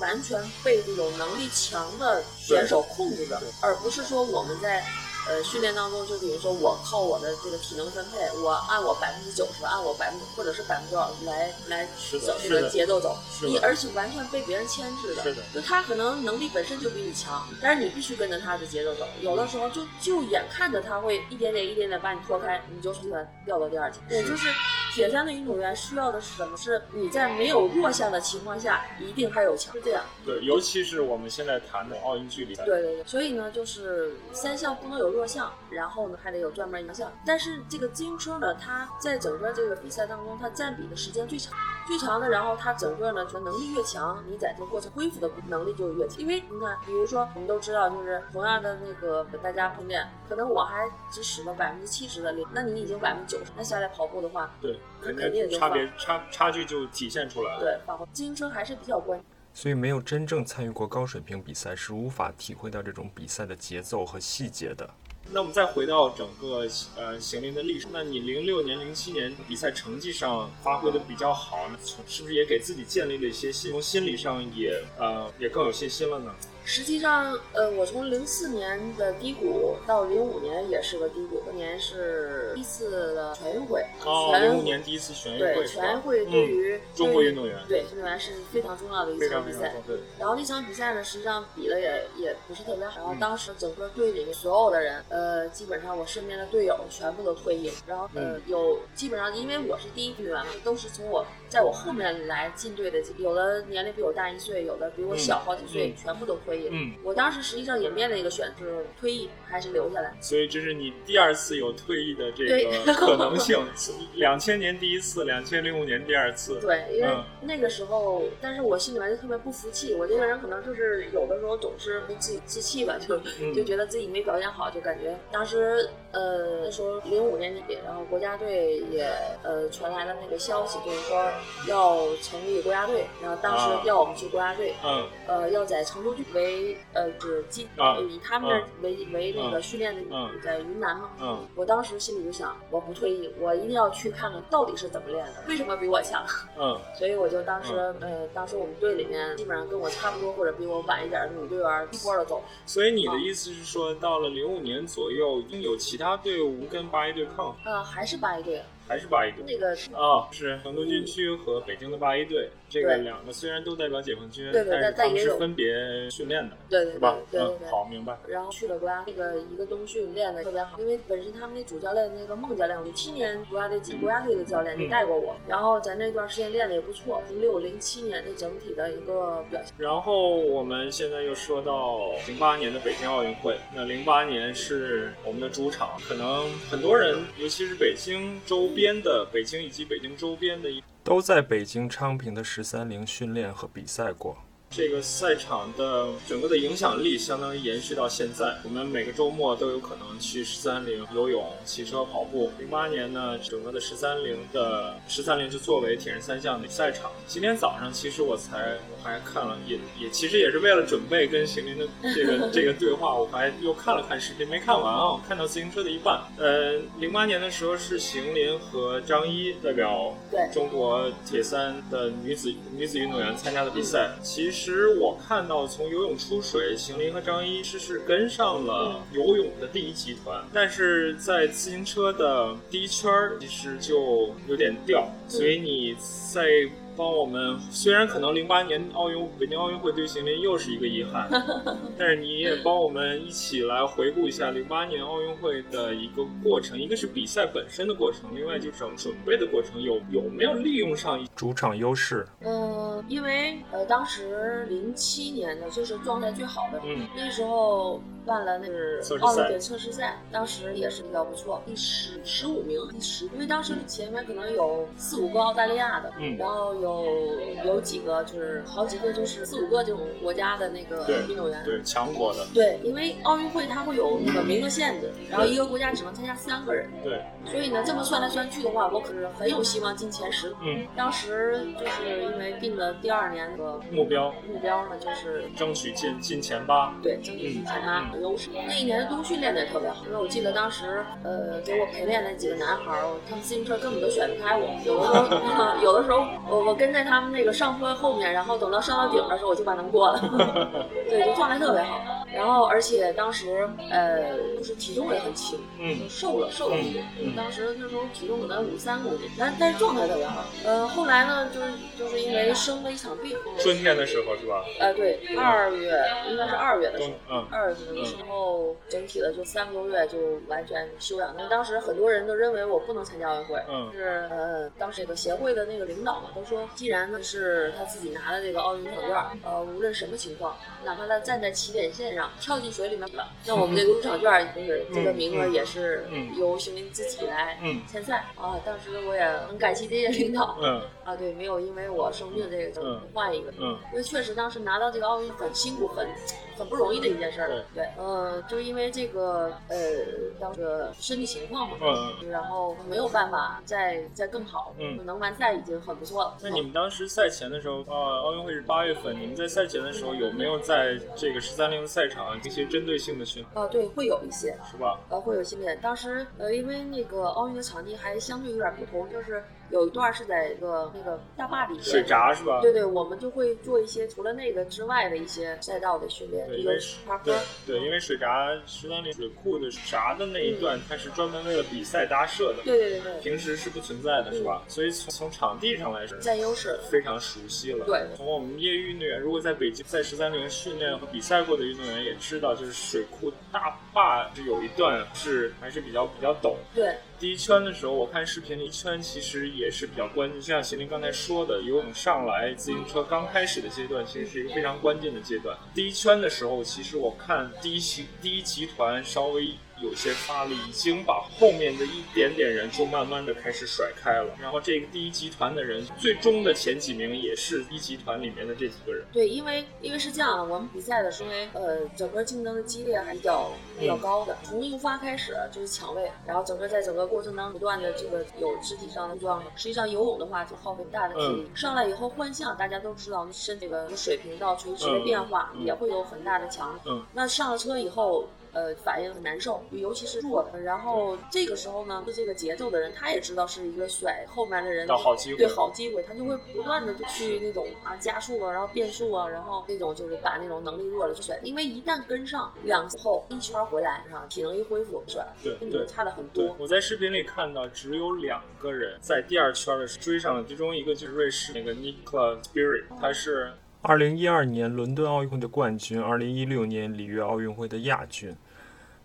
完全被这种能力强的选手控制着，而不是说我们在呃训练当中，就比如说我靠我的这个体能分配，我按我百分之九十，按我百分之或者是百分之多少来来走这个节奏走，你而且完全被别人牵制的，是的就他可能能力本身就比你强，但是你必须跟着他的节奏走，有的时候就就眼看着他会一点点一点点把你拖开，你就从他掉到第二级。也就是铁三的运动员需要的是什么？是你在没有弱项的情况下，一定还有强，是这样。对，尤其是我们现在谈的奥运距离赛，对对对，所以呢，就是三项不能有弱项，然后呢还得有专门一项。但是这个自行车呢，它在整个这个比赛当中，它占比的时间最长，最长的，然后它整个呢，就能力越强，你在这个过程恢复的能力就越强。因为你看，比如说我们都知道，就是同样的那个大家训练，可能我还只使了百分之七十的力，那你已经百分之九十，那下来跑步的话，对，那肯肯定就差别差差距就体现出来了。对，自行车还是比较关键。所以没有真正参与过高水平比赛，是无法体会到这种比赛的节奏和细节的。那我们再回到整个呃邢林的历史，那你零六年、零七年比赛成绩上发挥的比较好，那是不是也给自己建立了一些信，从心理上也呃也更有信心了呢？实际上，呃，我从零四年的低谷到零五年也是个低谷，那年是第一次的全运会，哦，全零五年第一次全运会对全运会对于、嗯、中国运动员对运动员是非常重要的一非场比赛然后那场比赛呢，实际上比的也也不是特别好。然后嗯当时整个队里面所有的人，呃，基本上我身边的队友全部都退役了。然后呃，嗯有基本上因为我是第一运动员嘛，都是从我在我后面来进队的，有的年龄比我大一岁，有的比我小好几岁，嗯全部都退役了。嗯，我当时实际上也面临一个选择，是退役还是留下来。所以这是你第二次有退役的这个可能性。两千年第一次，两千零五年第二次。对，因为嗯那个时候，但是我心里面就特别不服气。我这个人可能就是有的时候总是自己自弃吧，就嗯就觉得自己没表现好，就感觉当时呃那时候零五年底，然后国家队也呃传来了那个消息，就是说要成立国家队，然后当时啊要我们去国家队，嗯呃要在成都为呃是基啊以他们那儿为为那个训练的嗯。在云南嘛，嗯。我当时心里就想，我不退役，我一定要去看看到底是怎么练的，为什么比我强。嗯？所以我就当时，呃，当时我们队里面基本上跟我差不多或者比我晚一点的女队员一波的走。所以你的意思是说，到了零五年左右，已经有其他队伍跟八一队抗，呃，还是八一队，还是八一队？那个啊，是成都军区和北京的八一队，这个两个虽然都代表解放军，对对但是他们但也是分别训练的，对对吧？对好，明白。然后去了国家那个一个冬训练的特别好，因为本身他们那主教练那个孟教练，零七年国家队国家队的教练就带过我，然后在那段时间练的也不错。零六零七年的整体的一个表现，然后我们现在又说到零八年的北京奥运会，那零八年是我们的主场，可能很多人，尤其是北京周边的北京以及北京周边的一都在北京昌平的十三陵训练和比赛过。这个赛场的整个的影响力相当于延续到现在。我们每个周末都有可能去十三陵游泳、骑车、跑步。零八年呢，整个的十三陵的十三陵就作为铁人三项的赛场。今天早上其实我才我还看了，也也其实也是为了准备跟邢林的这个这个对话，我还又看了看视频，没看完啊，看到自行车的一半。呃，零八年的时候是邢林和张一代表中国铁三的女子女子运动员参加的比赛。其实我看到从游泳出水，邢林和张一是是跟上了游泳的第一集团，但是在自行车的第一圈儿其实就有点掉，所以你在。帮我们，虽然可能零八年奥运北京奥运会对邢林又是一个遗憾，但是你也帮我们一起来回顾一下零八年奥运会的一个过程，一个是比赛本身的过程，另外就是整准备的过程，有有没有利用上主场优势？嗯，因为呃当时零七年的就是状态最好的，嗯那时候办了那是测试赛奥运会测试赛，当时也是比较不错，第十十五名，第十，因为当时前面可能有四五个澳大利亚的，嗯然后有有几个就是好几个就是四五个这种国家的那个运动员。对强国的，对，因为奥运会它会有那个名额限制，然后一个国家只能参加三个人，对，所以呢，这么算来算去的话，我可是很有希望进前十。嗯，当时就是因为定的第二年那个目标目标呢，就是争取进进前八，对争取进前八有优势。那一年的冬训练的也特别好，因为我记得当时呃给我陪练那几个男孩儿，他们自行车根本都选不开我，有的时候 有的时候我我跟在他们那个上坡后面，然后等到上到顶的时候我就把他们过了，对，就状态特别好。然后而且当时呃就是体重也很轻，嗯就瘦了瘦了一点。嗯嗯当时那时候体重可能五三公斤，但但是状态特别好。呃，后来呢，就是就是因为生了一场病，春天的时候是吧？呃，对，二月应该是二月的时候冬，嗯二月份的时候，整体的就三个多月就完全休养。那当时很多人都认为我不能参加奥运会，嗯是呃，当时这个协会的那个领导嘛，都说，既然呢是他自己拿的这个奥运入场券，呃，无论什么情况，哪怕他站在起点线上跳进水里面了，那我们这 个入场券就是这个名额也是嗯由邢林自己来嗯参赛啊。当时我也很感谢这些领导嗯 啊，对，没有因为我生病这个就嗯换一个，嗯因为确实当时拿到这个奥运很辛苦，很很不容易的一件事儿。对嗯，呃，就因为这个呃，当时身体情况嘛，嗯。然后没有办法再再更好，嗯能完赛已经很不错了。那你们当时赛前的时候，呃，奥运会是八月份，你们在赛前的时候有没有在这个十三陵的赛场一些针对性的训练，啊，对，会有一些，是吧？呃，会有训练。当时呃，因为那个奥运的场地还相对有点不同，就是有一段是在一个那个大坝里边，水闸是吧？对对，我们就会做一些除了那个之外的一些赛道的训练，对，比如因为爬坡对。对，因为水闸十三陵水库的闸的那一段，它是专门为了比赛搭设的，对对对对，平时是不存在的，是吧？所以从从场地上来说，占优势。非常熟悉了。对从我们业余运动员，如果在北京在十三陵训练和比赛过的运动员也知道，就是水库大坝是有一段是还是比较比较陡。对，第一圈的时候，我看视频，第一圈其实也也是比较关键，就像邢林刚才说的，游泳上来自行车刚开始的阶段，其实是一个非常关键的阶段。第一圈的时候，其实我看第一集第一集团稍微有些发力，已经把后面的一点点人就慢慢的开始甩开了。然后这个第一集团的人，最终的前几名也是一集团里面的这几个人。对，因为因为是这样的，我们比赛的时候，呃，整个竞争的激烈还比较比较高的。从出发开始就是抢位，然后整个在整个过程当中不断的这个有肢体上的撞。实际上游泳的话就耗费大的体力，上来以后换向，大家都知道身这个水平到垂直的变化、也会有很大的强。嗯，那上了车以后。呃，反应很难受，尤其是弱的。然后这个时候呢，就这个节奏的人，他也知道是一个甩后面的人到好机会对好机会，他就会不断的去那种啊加速啊，然后变速啊，然后那种就是把那种能力弱的就甩。因为一旦跟上两次后一圈回来，是吧？体能一恢复甩，对跟你对差的很多。，我在视频里看到只有两个人在第二圈的时候追上了，其中一个就是瑞士那个 Nikla Spirit，他是二零一二年伦敦奥运会的冠军，二零一六年里约奥运会的亚军。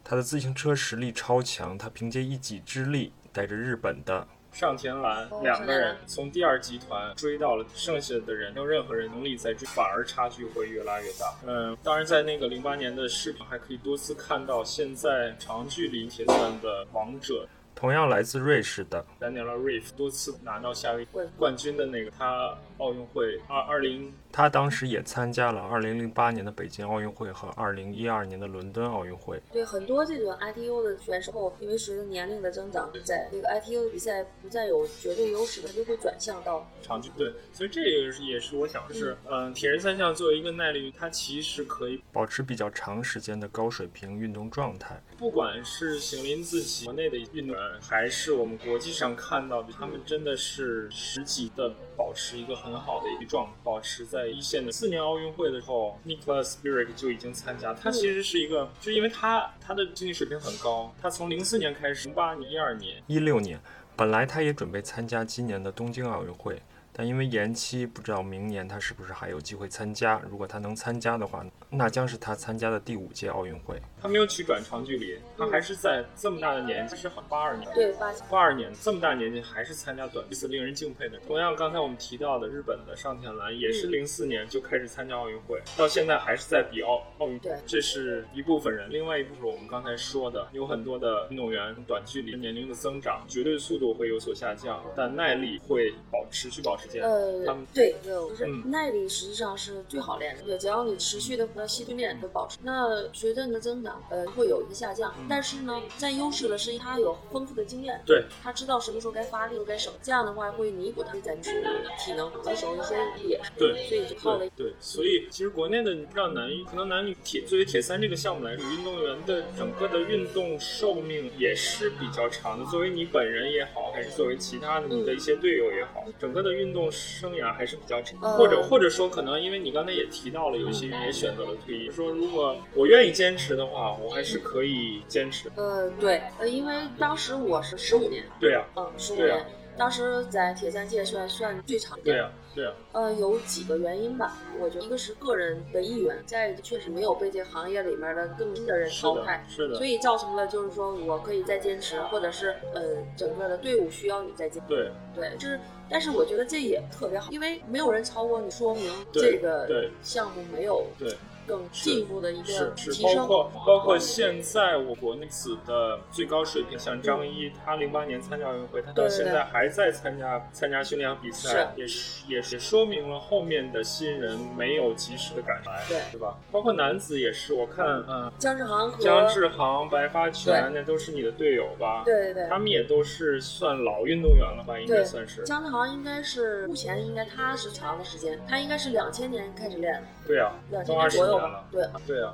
他的自行车实力超强，他凭借一己之力带着日本的上田兰哦两个人从第二集团追到了剩下的人，没有任何人能力再追，反而差距会越拉越大。嗯，当然在那个零八年的视频还可以多次看到，现在长距离铁三的王者同样来自瑞士的 Daniela Reef 多次拿到夏威夷冠军的那个，他奥运会二二零他当时也参加了2008年的北京奥运会和2012年的伦敦奥运会。对很多这种 ITU 的选手，因为随着年龄的增长，在这个 ITU 的比赛不再有绝对优势，他就会转向到长距对，所以这个也是我想的是，嗯，铁人三项作为一个耐力运，它其实可以保持比较长时间的高水平运动状态。不管是邢林自己国内的运动员，还是我们国际上看到的，他们真的是十级的保持一个很好的一个状态，保持在一线的。四年奥运会的时候，Nicolas Spirit 就已经参加，他其实是一个，就因为他他的竞技水平很高，他从零四年开始，零八年、一二年，一六年，本来他也准备参加今年的东京奥运会，但因为延期，不知道明年他是不是还有机会参加。如果他能参加的话，那将是他参加的第五届奥运会。他没有去转长距离，他还是在这么大的年纪，是很八二年，对八八二年这么大年纪还是参加短距离，令人敬佩的。同样，刚才我们提到的日本的上田兰也是嗯零四年就开始参加奥运会，到现在还是在比奥奥运。对这是一部分人，另外一部分我们刚才说的，有很多的运动员短距离年龄的增长，绝对速度会有所下降，但耐力会保持续保持坚持。他呃们，对，对，就是嗯耐力实际上是最好练的，对，只要你持续的和细训练都保持，那随着你的增长，呃，会有一个下降，嗯但是呢，占优势的是他有丰富的经验，对，他知道什么时候该发力，该省，这样的话会弥补他在去体能接手一些劣势，对所以就靠了对对，所以其实国内的你不知道男女，可能男女铁作为铁三这个项目来说，运动员的整个的运动寿命也是比较长的。作为你本人也好，还是作为其他的你的一些队友也好，整个的运动动生涯还是比较长，呃或者或者说可能因为你刚才也提到了，有些人也选择了退役，说如果我愿意坚持的话，我还是可以坚持。呃，对，呃，因为当时我是十五年，对呀、嗯，十五年，当时在铁三界算算最长的。对呀、对呀、呃，有几个原因吧，我觉得一个是个人的意愿，再一个确实没有被这行业里面的更新的人淘汰，，是的所，以造成了就是说我可以再坚持，或者是呃整个的队伍需要你再坚持。对对，就是，但是我觉得这也特别好，因为没有人超过你，说明这个项目没有对。更进一步的一个是，提升。包括包括现在我国内子的最高水平，像张一，他零八年参加奥运会，他到现在还在参加参加训练和比赛，也是也是说明了后面的新人没有及时的赶上来，对对吧？包括男子也是，我看嗯，姜志航和姜志航、白发全那都是你的队友吧？对对对他，们也都是算老运动员了吧？应该算是。姜志航应该是目前应该他是长的时间，他应该是两千年开始练的，对啊，两都二十千年左右对，对啊。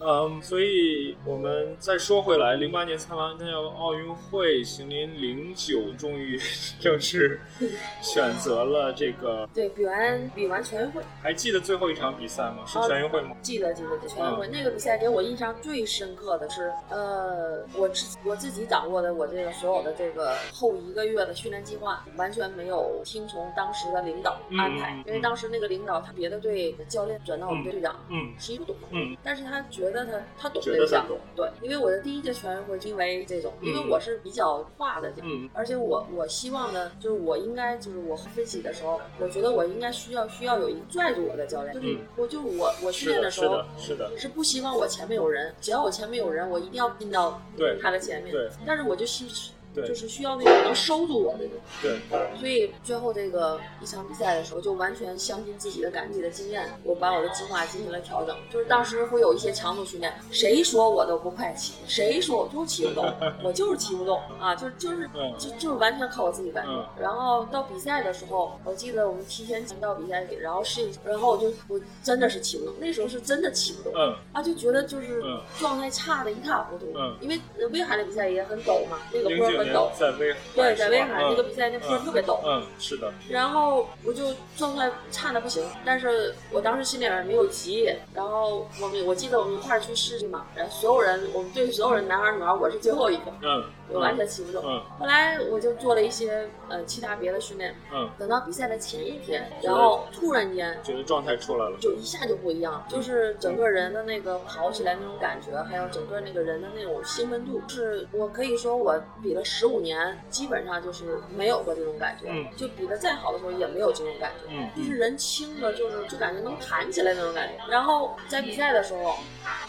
嗯，所以我们再说回来，零八年参加奥运会，邢林零九终于正 式 选择了这个。对，比完比完全运会，还记得最后一场比赛吗？是啊全运会吗？记得记得全运会、那个比赛给我印象最深刻的是，呃，我自我自己掌握的我这个所有的这个后一个月的训练计划，完全没有听从当时的领导安排，因为当时那个领导他别的队的教练转到我们队队长，嗯谁不懂，嗯。但是他觉得他他懂这个项目。对，因为我的第一届全运会就因为这种，因为嗯我是比较化的这种。嗯。而且我我希望呢，就是我应该就是我分析的时候，我觉得我应该需要需要有一个拽住我的教练，就是嗯我就我我训，练的时候是的，是的，是不希望我前面有人，只要我前面有人，我一定要拼到对他的前面。对。但是我就希对就是需要那种能收住我的那种。对，所以最后这个一场比赛的时候，就完全相信自己的感自己的经验，我把我的计划进行了调整。就是当时会有一些强度训练，谁说我都不快骑，谁说我就骑不动，我就是骑不动啊，就就是嗯就就是完全靠我自己感觉。嗯然后到比赛的时候，我记得我们提前到比赛里，然后适应，然后我就我真的是骑不动，那时候是真的骑不动。嗯啊，就觉得就是嗯状态差的一塌糊涂，嗯因为呃威海的比赛也很陡嘛，那个零在威海对，在威海那个比赛那坡特别陡，嗯，是的，然后我就状态差的不行，但是我当时心里面没有急，然后我们我记得我们一块儿去试去嘛，然后所有人我们队所有人男孩女孩，我是最后一个，嗯我完全骑不动。嗯。后来我就做了一些呃其他别的训练，嗯，等到比赛的前一天，然后突然间觉得状态出来了。就一下就不一样，就是整个人的那个跑起来那种感觉，还有整个那个人的那种兴奋度，是我可以说我比了十五年，基本上就是没有过这种感觉，嗯。就比的再好的时候也没有这种感觉，嗯。就是人轻的，就是就感觉能弹起来那种感觉。然后在比赛的时候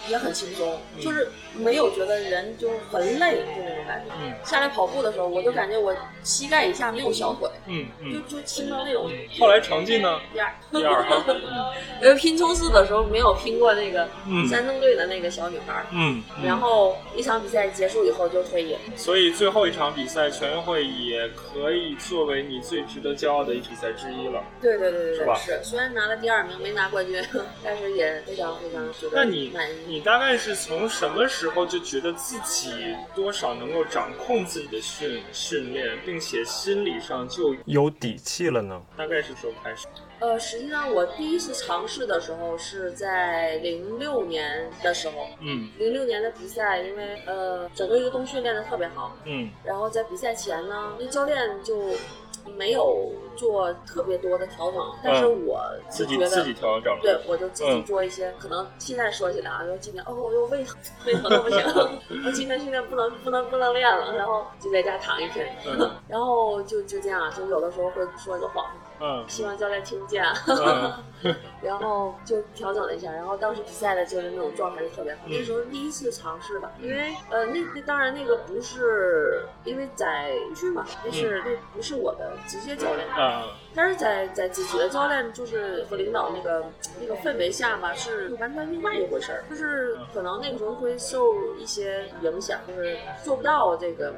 也很轻松，嗯。就是没有觉得人就很累就那种感觉。嗯下来跑步的时候，我就感觉我膝盖以下没有小腿，嗯就嗯。就轻到那种后来成绩呢？第二。第二哈。因为拼冲刺的时候没有拼过那个嗯山东队的那个小女孩，嗯。嗯然后一场比赛结束以后就退役了。所以最后一场比赛，全运会也可以作为你最值得骄傲的一比赛之一了。对对对对是吧对，是虽然拿了第二名没拿冠军，但是也非常非常值得那你。你大概是从什么时候就觉得自己多少能够掌控自己的训训练，并且心理上就有底气了呢？大概是时候开始？呃，实际上我第一次尝试的时候是在零六年的时候，嗯零六年的比赛，因为呃整个一个冬训练的特别好，嗯然后在比赛前呢，那教练就没有做特别多的调整，但是我自己自己调整了。对，我就自己嗯。做一些，可能现在说起来啊，就今天哦，我又胃疼，胃疼的不行，我今天训练不能不能不能练了，然后就在家躺一天，嗯。然后就就这样，就有的时候会说一个谎，嗯。希望教练听不见，嗯 然后就调整了一下，然后当时比赛的就是那种状态就特别好，嗯。那时候第一次尝试吧，因为呃那那当然那个不是因为在去嘛，那是那不是我的直接教练，啊。但是在在自己的教练就是和领导那个那个氛围下吧，是完全另外一回事儿，就是可能那个时候会受一些影响，就是做不到这个，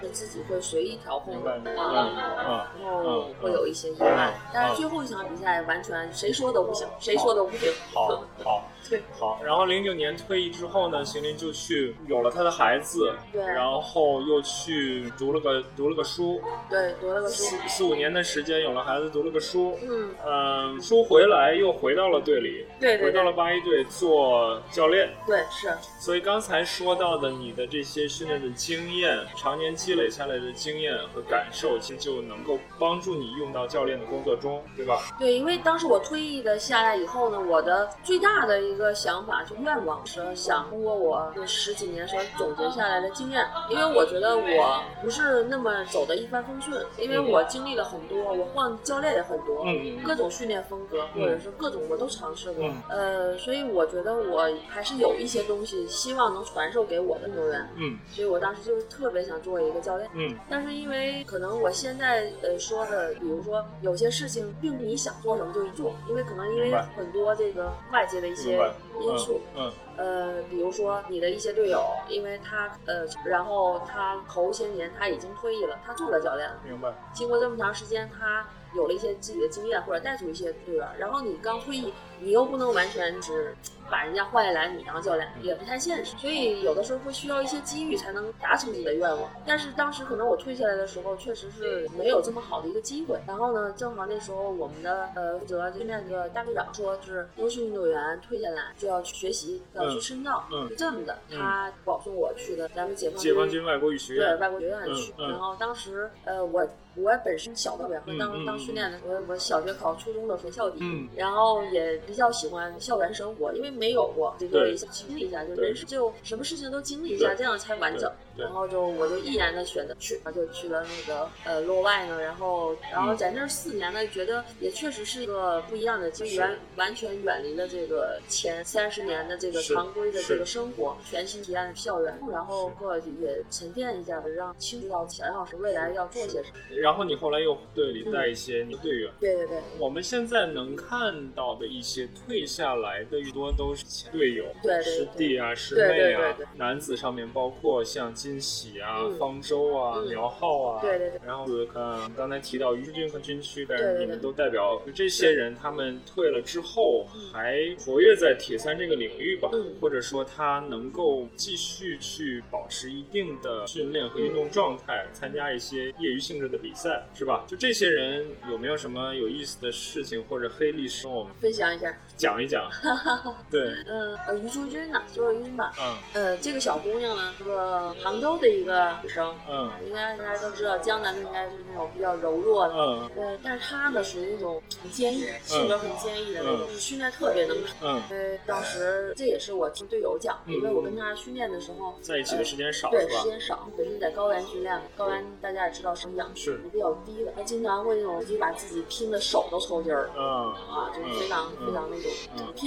就自己会随意调控明白嗯啊。嗯然后会有一些意外，但是最后一场比赛完全谁说都不行，谁说都不行。好好，对，好，然后零九年退役之后呢，邢林就去有了他的孩子，对。然后又去读了个读了个书，对，读了个书。四，四五年的时间有了孩子，读了个书，嗯，嗯，书回来又回到了队里，对对回到了，八一队做教练。对是，所以刚才说到的你的这些训练的经验，常年积累下来的经验和感受，其实就能够帮助你用到教练的工作中，对吧？对，因为当时我退役的下来以后呢，我的最大的一个想法就愿望是想通过我这十几年所总结下来的经验，因为我觉得我不是那么走的一帆风顺，因为我经历了很多，我换教练也很多，嗯各种训练风格或者是各种我都尝试过，嗯。呃，所以我觉得我还是有一些东西希望能传授给我的运动员，嗯。所以我当时就是特别想做一个教练。嗯。但是因为可能我现在呃说的，比如说有些事情并不是你想做什么就去做，因为可能因为很多这个外界的一些。因素，嗯呃，比如说你的一些队友，因为他呃，然后他头些年他已经退役了，他做了教练明白。经过这么长时间，他有了一些自己的经验，或者带出一些队员，然后你刚退役，你又不能完全是把人家换下来你当教练，也不太现实，所以有的时候会需要一些机遇才能达成你的愿望。但是当时可能我退下来的时候，确实是没有这么好的一个机会。然后呢，正好那时候我们的呃负责训练的大队长说，就是优秀运动员退下来就要去学习，要去深造，嗯是这么的。嗯他保送我去的咱们解放解放军外国语学院。对外国学院去，然后当时呃我我本身小的时候当、当训练的，我我小学考初中的时候校底，嗯然后也比较喜欢校园生活，因为没有过这个对经历一下，就人生就什么事情都经历一下，这样才完整。然后就我就毅然的选择去，就去了那个呃洛外呢，然后然后嗯在那儿四年呢，觉得也确实是一个不一样的经历，是完完全远离了这个前三十年的这个常规的这个生活，全新体验校园，然后过去也沉淀一下，让清知道想要是未来要做些什么。然后你后来又队里带一些你的队员。对对对，我们现在能看到的一些退下来的，多都是前队友，对师弟啊、师妹啊对对对。男子上面包括像金喜啊、嗯。方舟啊、嗯。苗浩啊。对对对。然后呃，刚才提到于军和军区，但是你们都代表这些人，他们退了之后嗯。还活跃在铁三这个领域吧，嗯。或者说他能够继续去保持一定的训练和运动状态，参加一些业余性质的比赛，是吧？就这些人有没有什么有意思的事情或者黑历史，跟我们分享一下。讲一讲？对，嗯，呃，于淑君呢，就是于君吧。嗯呃，这个小姑娘呢，是个杭州的一个女生，嗯应该大家都知道，江南的应该是那种比较柔弱的。嗯呃，但是她呢，属于那种很坚毅，性格很坚毅的那种，嗯就是训练特别能拼。嗯，呃，当时这也是我听队友讲，嗯因为我跟她训练的时候，在一起的时间少对时？间少，本身在高原训练，高原大家也知道生长是比较低的，她经常会那种就把自己拼的手都抽筋儿。嗯啊，就是非常、嗯非常那种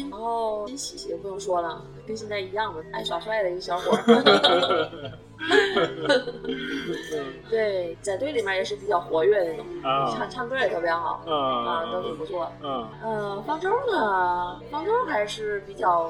然后金喜也不用说了，跟现在一样的，爱耍帅的一个小伙儿。对，在队里面也是比较活跃的那种，啊唱唱歌也特别好，啊，都挺嗯不错。嗯，嗯，方舟呢？方舟还是比较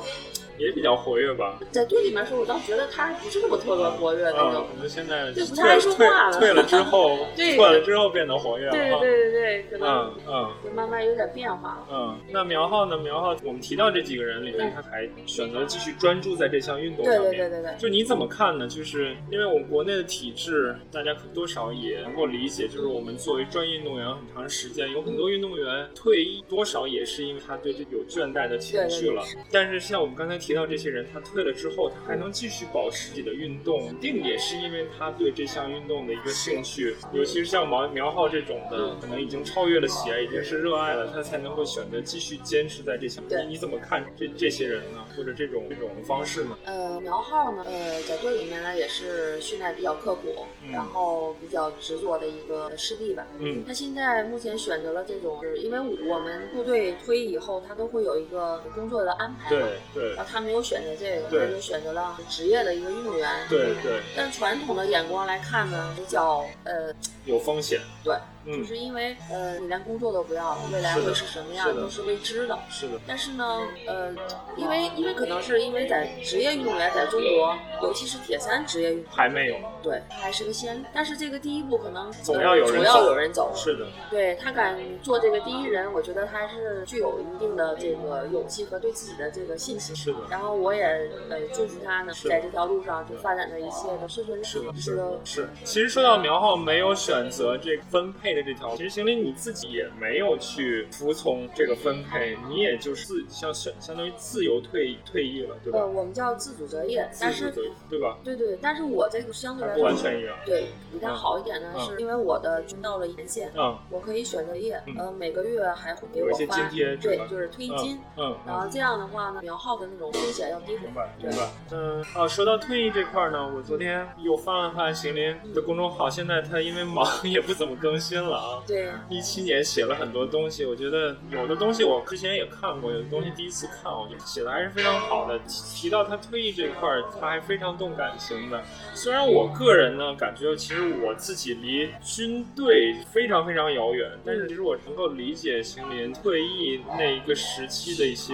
也比较活跃吧。在队里面说，我倒觉得他不是那么特别活跃那嗯种。，我们现在退就不太爱说话了退退了之后，退了之后变得活跃了。对对对对对，可能嗯嗯就慢慢有点变化了。嗯，那苗浩呢？苗浩，我们提到这几个人里面，他还选择继续专注在这项运动对上面。对对对对，就你怎么看呢？就是因为我们国内的体制，大家多少也能够理解，就是我们作为专业运动员很长时间，有很多运动员退役，多少也是因为他对这有倦怠的情绪了。但是像我们刚才提到这些人，他退了之后，他还能继续保持自己的运动，一定也是因为他对这项运动的一个兴趣，尤其是像苗苗浩这种的，可能已经超越了喜爱，已经是热爱了，他才能够选择继续坚持在这项。对你你怎么看这这些人呢？或者这种这种方式呢？呃，苗浩呢，呃，在队里面呢也是训练比较刻苦，嗯然后比较执着的一个师弟吧。嗯他现在目前选择了这种，是因为我们部队退役以后，他都会有一个工作的安排嘛。对对然后他没有选择这个，他就选择了职业的一个运动员。对对，但传统的眼光来看呢，比较呃，有风险。对，嗯就是因为呃，你连工作都不要，未来会是什么样都是未知的。是的，但是呢，呃，因为因为可能是因为在职业运动员在中国，尤其是铁三职业运动，还没有，对，它还是个先例。但是这个第一步可能总呃要有人走总要有人走。是的，对他敢做这个第一人，我觉得他是具有一定的这个勇气和对自己的这个信心。是的。然后我也呃祝福他呢，在这条路上就发展的一切都顺顺利是的，利。是的的，是。其实说到苗浩没有选择这个分配的这条，其实邢林你自己也没有去服从这个分配，你也就是自相相相当于自由退退役了，对吧呃，？我们叫自主择业，但是自主择业对吧？对对，但是我这个相对来不说完全一样。对比他好一点呢，嗯是因为我的军到了年限，嗯，我可以选择业嗯，呃，每个月还会给有一些我发，津贴，对就是退役金。嗯嗯。然后这样的话呢，苗浩的那种风险要低很明白，对明白。嗯，啊，说到退役这块呢，我昨天又翻了翻邢林的公众号，现在他因为忙 也不怎么更新了啊。对，一七年写了很多东西，我觉得有的东西我之前也看过，有的东西第一次看，我觉得写的还是非常好的。提提到他退役这块儿，他还非常动感情的。虽然我个人呢感觉其实我自己离军队非常非常遥远，但是其实我能够理解邢林退役那一个时期的一些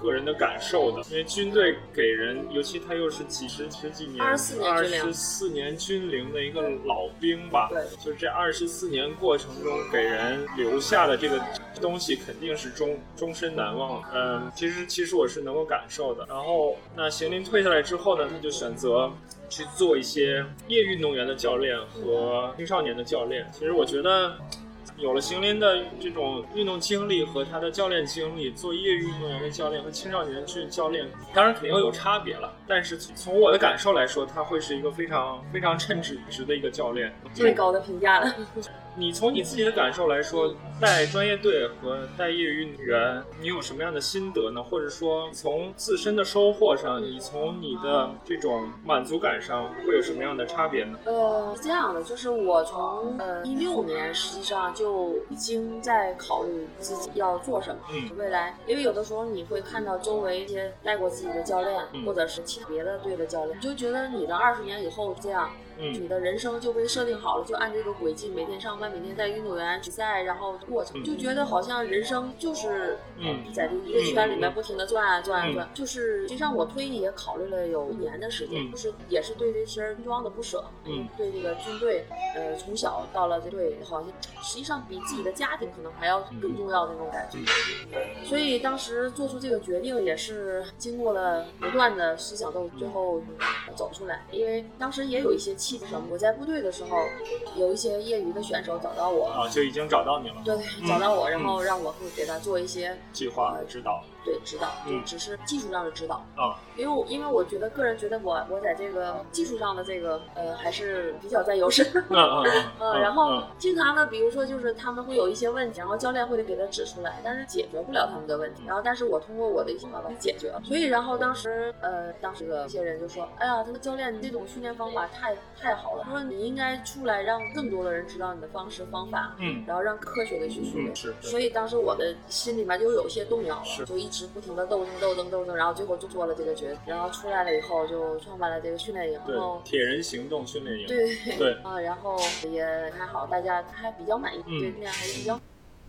个人的感受的，因为军队给人，尤其他又是几十十几年、24年二军龄十四年军龄的一个老兵吧，对就是这二十四年过程中给人留下的这个东西，肯定是终终身难忘。嗯，其实其实我是能够感受的。然后那邢林退下来之后呢，他就选择。去做一些业余运动员的教练和青少年的教练。其实我觉得，有了邢林的这种运动经历和他的教练经历，做业余运动员的教练和青少年去教练，当然肯定会有差别了。但是从我的感受来说，他会是一个非常非常称职职的一个教练。最高的评价了。你从你自己的感受来说，带专业队和带业余运动员，你有什么样的心得呢？或者说，从自身的收获上，你从你的这种满足感上，会有什么样的差别呢？呃，是这样的，就是我从呃一六年实际上就已经在考虑自己要做什么，嗯未来，因为有的时候你会看到周围一些带过自己的教练，嗯或者是其他别的队的教练，你就觉得你的二十年以后这样，嗯你的人生就被设定好了，就按这个轨迹，每天上班，每天带运动员比赛，然后过程，嗯。就觉得好像人生就是嗯在这一个圈里面不停的转啊转啊嗯。转，就是实际上我退役也考虑了有一年的时间，嗯。就是也是对这身军装的不舍，嗯。对这个军队，呃，从小到了这队，好像实际上比自己的家庭可能还要更重要的那种感觉。所以当时做出这个决定也是经过了不断的思想斗，最后走出来。因为当时也有一些我在部队的时候，有一些业余的选手找到我，啊，就已经找到你了，对，嗯找到我，然嗯。后让我会给他做一些计划指导对指导，就嗯只是技术上的指导。啊，因为我因为我觉得个人觉得我我在这个技术上的这个呃还是比较占优势。嗯 然后嗯经常呢，比如说就是他们会有一些问题，然后教练会给他指出来，但是解决不了他们的问题。然后但是我通过我的一些方法去解决了。所以然后当时呃，当时的一些人就说，哎呀，这个教练你这种训练方法太太好了，他说你应该出来让更多的人知道你的方式方法，嗯然后让科学的去训练嗯。是，所以当时我的心里面就有些动摇了，是就一直不停的斗争斗争斗争，然后最后就做了这个决定，然后出来了以后就创办了这个训练营，对然后，铁人行动训练营，对对。啊，然后也还好，大家还比较满意，嗯对那样还比较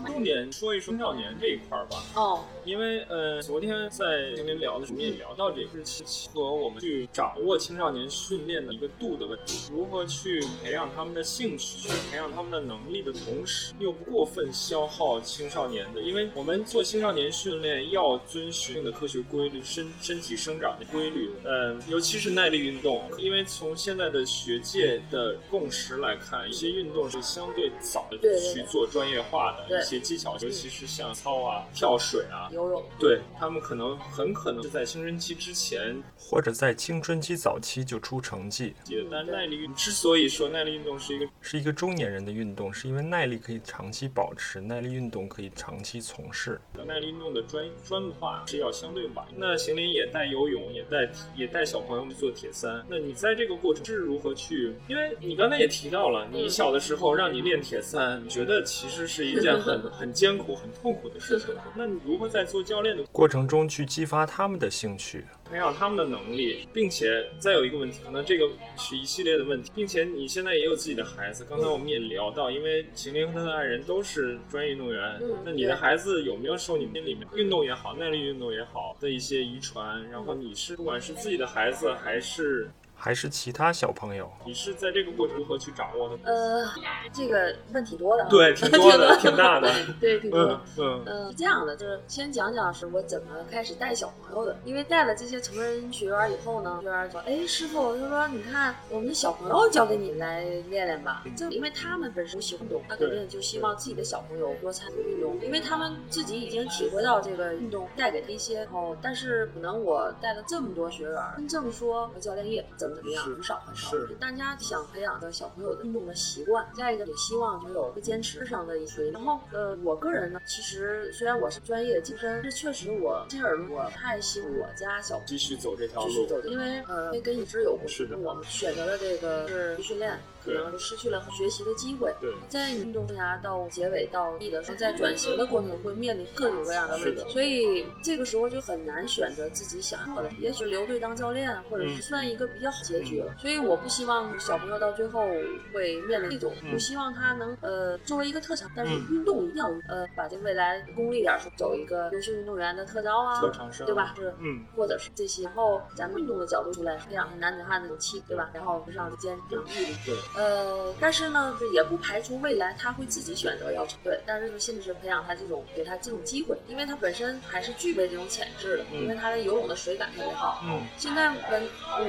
重点说一说青少年这一块儿吧，哦，因为呃，昨天在跟您聊的时候，我们也聊到这个是和我们去掌握青少年训练的一个度的问题，如何去培养他们的兴趣，去培养他们的能力的同时，又不过分消耗青少年的，因为我们做青少年训练要遵循的科学规律，身身体生长的规律，嗯、尤其是耐力运动，因为从现在的学界的共识来看，一些运动是相对早的去做专业化的。对一些技巧，尤其是像操啊、跳水啊，游泳，对他们可能很可能是在青春期之前或者在青春期早期就出成绩，接的，但耐力运之所以说耐力运动是一个是一个中年人的运动，是因为耐力可以长期保持，耐力运动可以长期从事。耐力运动的专专化是要相对晚。那邢林也带游泳，也带也带小朋友们做铁三。那你在这个过程是如何去？因为你刚才也提到了，你小的时候让你练铁三，你觉得其实是一件很很很艰苦、很痛苦的事情。那你如何在做教练的过程中去激发他们的兴趣，培养他们的能力，并且再有一个问题，可能这个是一系列的问题，并且你现在也有自己的孩子。刚才我们也聊到，因为秦林和他的爱人都是专业运动员，嗯那你的孩子有没有受你们里面运动也好、耐力运动也好的一些遗传？然后你是不管是自己的孩子还是还是其他小朋友？你是在这个过程如何去掌握的？呃，这个问题多了啊，对，挺多的，挺大的。对，挺多的嗯。嗯呃，是这样的，就是先讲讲是我怎么开始带小朋友的。因为带了这些成人学员以后呢，学员说：“哎，师傅，他说你看我们的小朋友交给你来练练吧。”这因为他们本身喜欢运动，他肯定就希望自己的小朋友多参与运动，因为他们自己已经体会到这个运动带给他一些哦。但是可能我带了这么多学员，真正说和教练业怎么怎么样，是很少很少。是大家想培养的小朋友的运动的习惯，再一个也希望能有个坚持上的一些。然后呃，我个人呢，其实虽然我是专业健身，但是确实我进而我太希望我家小朋友继续走这条路。继续走，因为呃，因为跟一直有关。是的我们选择了这个是训练，可能就失去了学习的机会。对，在你运动生涯到结尾到地的时候，在转型的过程会面临各种各样的问，题所以这个时候就很难选择自己想要的，也许留队当教练，或者嗯是算一个比较好结局了。所以我不希望小朋友到最后会面临这种，嗯我希望他能呃作为一个特长，但是嗯运动一定要呃把这未来功利点说，走一个优秀运动员的特招啊，特长生对吧？是嗯，或者是这些，然后咱们运动的角度出来培养他男子汉的勇气，对吧？然后不上坚强毅力。对，呃，但是呢，也不排除未来他会自己选择要成对，但是呢，现在是培养他这种给他这种机会，因为他本身还是具备这种潜质的，嗯因为他的游泳的水感特别好。嗯现在跟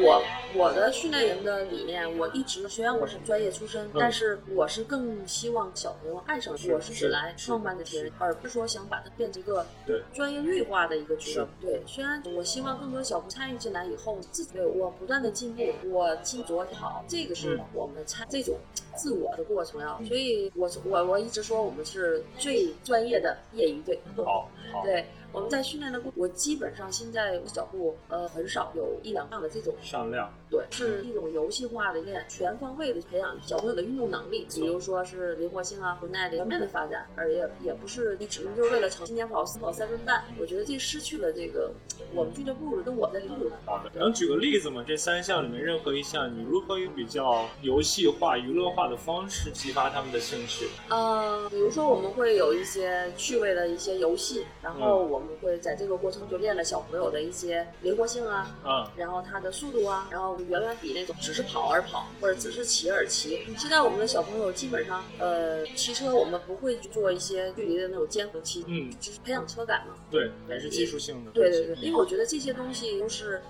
我我的训练营的理念，我一直虽然我是专业出身，但是我是更希望小朋友爱上，我是只来创办的人，而不是说想把它变成一个对专业绿化的一个俱乐部。对，虽然我希望更多小朋友参与进来以后，自己对我不断的进步，我进昨天好，这个是嗯我们参这种自我的过程啊。所以我我我一直说我们是最专业的业余队。好，好，对，我们在训练的过，我基本上现在脚步呃很少有一两磅的这种，上量。对，是一种游戏化的练，全方位的培养小朋友的运动能力，比如说是灵活性啊和耐力方面的发展，而也也不是你只是就是为了成今年跑四跑三分半，我觉得这失去了这个我们俱乐部跟我的理论。好的，能举个例子吗？这三项里面任何一项，你如何用比较游戏化、娱乐化的方式激发他们的兴趣？呃，比如说我们会有一些趣味的一些游戏，然后我们会在这个过程就练了小朋友的一些灵活性啊，嗯，然后他的速度啊，然后远远比那种只是跑而跑，或者只是骑而骑。现在我们的小朋友基本上，呃，骑车我们不会去做一些距离的那种间隔骑，嗯就是培养车感嘛。对，也是技术性的。对对对，因为我觉得这些东西都是。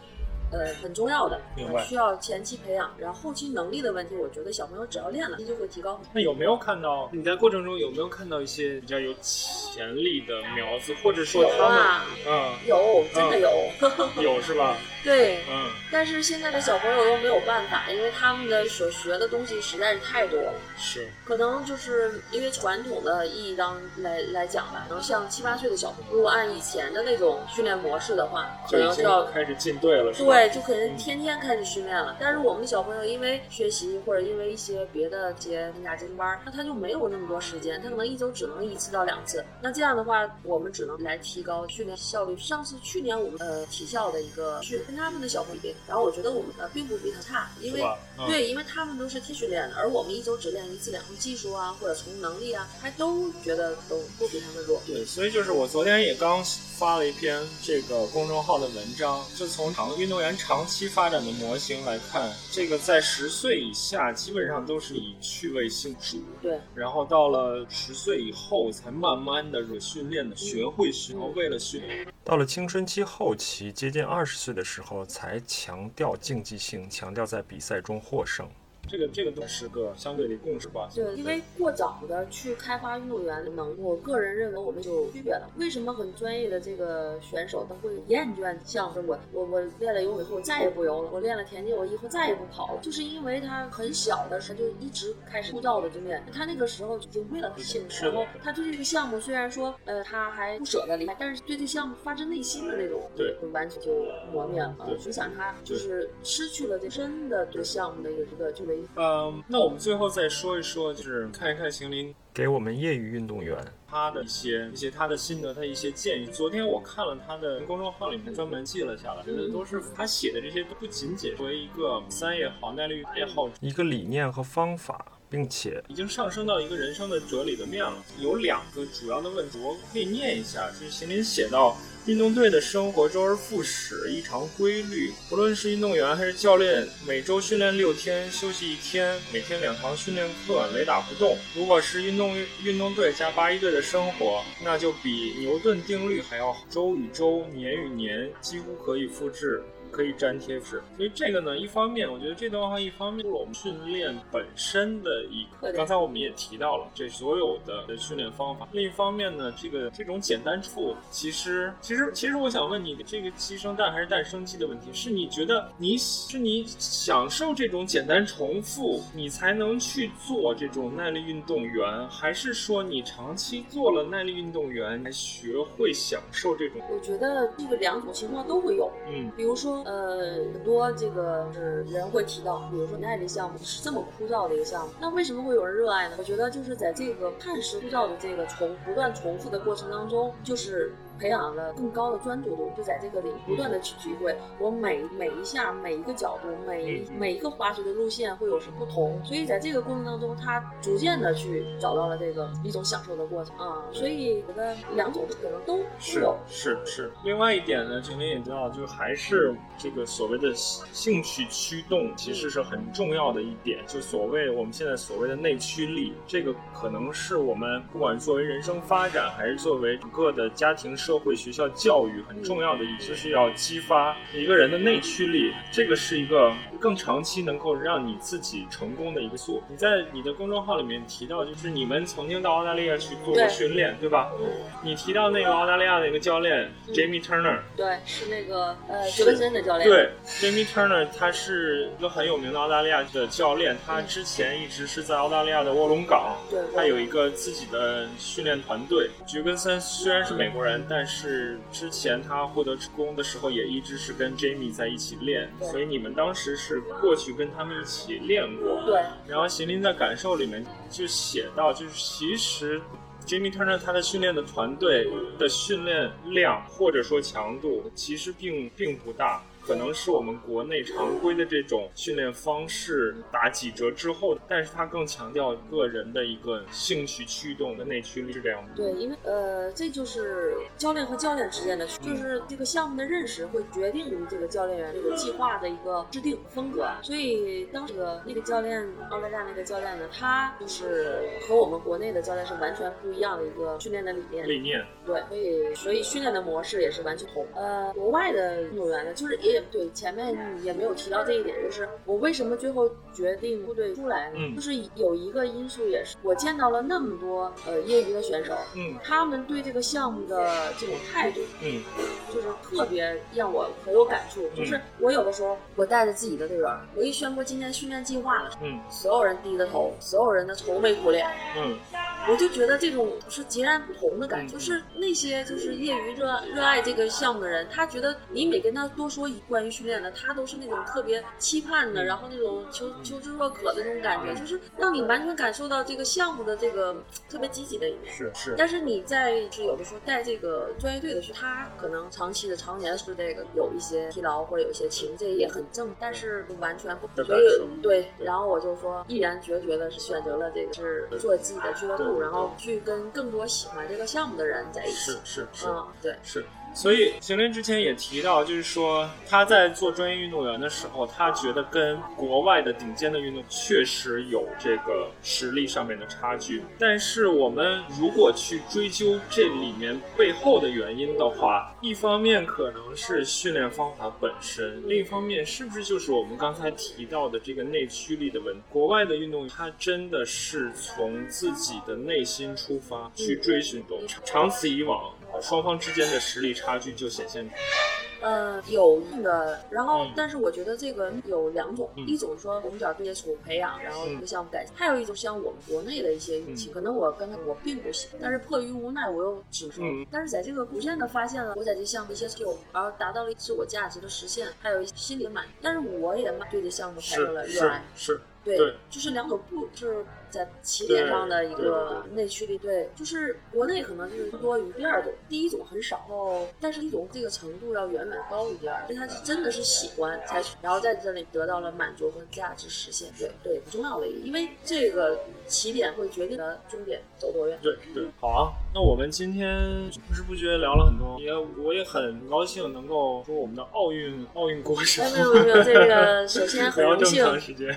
呃，很重要的，需要前期培养，然后后期能力的问题，我觉得小朋友只要练了，他就会提高。那有没有看到你在过程中有没有看到一些比较有潜力的苗子，或者说他啊嗯，有，真的有，嗯，有是吧？对，嗯，但是现在的小朋友都没有办法，因为他们的所学的东西实在是太多了。是，可能就是因为传统的意义当来来讲吧，可能像七八岁的小朋友，如果按以前的那种训练模式的话，可能就要开始进队了，是吧？对，就可能天天开始训练了。但是我们的小朋友因为学习或者因为一些别的这些参加精英班，那他就没有那么多时间，他可能一周只能一次到两次。那这样的话，我们只能来提高训练效率。上次去年我们呃体校的一个训跟他们的小朋友比，然后我觉得我们的并不比他差，因为？嗯、对，因为他们都是天训练的，而我们一周只练一次两次技术啊，或者从能力啊，还都觉得都不比他们弱。对，所以就是我昨天也刚发了一篇这个公众号的文章，就从长运动员长期发展的模型来看，这个在十岁以下基本上都是以趣味性主，对，然后到了十岁以后才慢慢的训练的学会训，然后为了训练。到了青春期后期，接近二十岁的时候，后才强调竞技性，强调在比赛中获胜。这个这个都是个相对的共识吧。对，因为过早的去开发运动员的能力，我个人认为我们有区别了。为什么很专业的这个选手他会厌倦项目？我我我练了游泳以后，我再也不游了；我练了田径，我以后再也不跑了。就是因为他很小的时候就一直开始枯燥的就练，他那个时候已经为了兴趣，然后他对这个项目虽然说呃他还不舍得离开，但是对这项目发自内心的那种，对，完全就磨灭了，对影响他就是失去了这真的对项目的一个一个这个。危险。嗯，那我们最后再说一说，就是看一看邢林给我们业余运动员他的一些一些他的心得，他一些建议。昨天我看了他的公众号里面专门记了下来，觉得都是他写的这些都不仅仅作为一个三叶黄带率爱好者，一个理念和方法，并且已经上升到一个人生的哲理的面了。有两个主要的问题，我可以念一下，就是邢林写到。运动队的生活周而复始，异常规律。不论是运动员还是教练，每周训练六天，休息一天，每天两堂训练课，雷打不动。如果是运动运动队加八一队的生活，那就比牛顿定律还要周与周、年与年，几乎可以复制。可以粘贴纸，所以这个呢，一方面我觉得这段话一方面是我们训练本身的一个，刚才我们也提到了这所有的训练方法。另一方面呢，这个这种简单处，其实其实其实我想问你，这个鸡生蛋还是蛋生鸡的问题，是你觉得你是你享受这种简单重复，你才能去做这种耐力运动员，还是说你长期做了耐力运动员，才学会享受这种？我觉得这个两种情况都会有，嗯，比如说。呃，很多这个是人会提到，比如说耐力项目是这么枯燥的一个项目，那为什么会有人热爱呢？我觉得就是在这个看似枯燥的这个重不断重复的过程当中，就是。培养了更高的专注度，就在这个里不断的去体会，我每每一下每一个角度，每每一个滑雪的路线会有什么不同，所以在这个过程当中，他逐渐的去找到了这个一种享受的过程啊，所以觉得两种可能都有，是是。另外一点呢，今天也知道，就还是这个所谓的兴趣驱动，其实是很重要的一点，就所谓我们现在所谓的内驱力，这个可能是我们不管作为人生发展，还是作为整个的家庭。社社会学校教育很重要的一，就是要激发一个人的内驱力，这个是一个更长期能够让你自己成功的一个素。你在你的公众号里面提到，就是你们曾经到澳大利亚去做过训练，对吧？你提到那个澳大利亚的一个教练 Jamie Turner，对，是那个呃杰克森的教练。对，Jamie Turner 他是一个很有名的澳大利亚的教练，他之前一直是在澳大利亚的卧龙岗，对，他有一个自己的训练团队。杰克森虽然是美国人。但是之前他获得成功的时候，也一直是跟 Jamie 在一起练，所以你们当时是过去跟他们一起练过。对。然后邢林在感受里面就写到，就是其实 Jimmy Turner 他的训练的团队的训练量或者说强度，其实并并不大。可能是我们国内常规的这种训练方式打几折之后，但是他更强调个人的一个兴趣驱动的内驱力，是这样吗？对，因为呃，这就是教练和教练之间的，就是这个项目的认识会决定于这个教练员这个计划的一个制定风格。所以当这个那个教练，澳大利亚那个教练呢，他就是和我们国内的教练是完全不一样的一个训练的理念。理念。对，所以所以训练的模式也是完全同。呃，国外的运动员呢，就是也。对，前面也没有提到这一点，就是我为什么最后决定部队出来呢？就是有一个因素也是，我见到了那么多呃业余的选手，嗯，他们对这个项目的这种态度，嗯，就是特别让我很有感触。就是我有的时候，我带着自己的队员，我一宣布今天训练计划了，嗯，所有人低着头，所有人的愁眉苦脸，嗯。我就觉得这种是截然不同的感觉，就是那些就是业余热热爱这个项目的人，他觉得你每跟他多说一关于训练的，他都是那种特别期盼的，然后那种求求知若渴的那种感觉，就是让你完全感受到这个项目的这个特别积极的一面。是是。但是你在是有的时候带这个专业队的时候，他可能长期的常年是这个有一些疲劳或者有一些情，这也很正，但是完全不所以对。然后我就说毅然决绝的是选择了这个是做自己的俱乐部。然后去跟更多喜欢这个项目的人在一起，是是是，嗯，对，是。所以，邢林之前也提到，就是说他在做专业运动员的时候，他觉得跟国外的顶尖的运动确实有这个实力上面的差距。但是，我们如果去追究这里面背后的原因的话，一方面可能是训练方法本身，另一方面是不是就是我们刚才提到的这个内驱力的问题？国外的运动员他真的是从自己的内心出发去追寻，长长此以往。双方之间的实力差距就显现出来。呃，有的，然后、嗯但是我觉得这个有两种，嗯一种说从小接触培养，然后一个项目改，还有一种像我们国内的一些运气，嗯可能我跟他我并不行，但是迫于无奈，我又只说。嗯但是在这个逐渐的发现了我在这项目一些成就，然后达到了自我价值的实现，还有一些心理的满意，但是我也对这项目产生了热爱。是，对，对就是两种不是在起点上的一个内驱力。对，就是国内可能就是多于第二种，第一种很少，哦，但是一种这个程度要远远高于第二，因为他是真的是喜欢才，然后在这里得到了满足和价值实现。对对，很重要的一个，因为这个起点会决定了终点走多远。对对，好啊。那我们今天不知不觉聊了很多，也我也很高兴能够说我们的奥运奥运国手哎，没有没有，这个首先 很荣幸。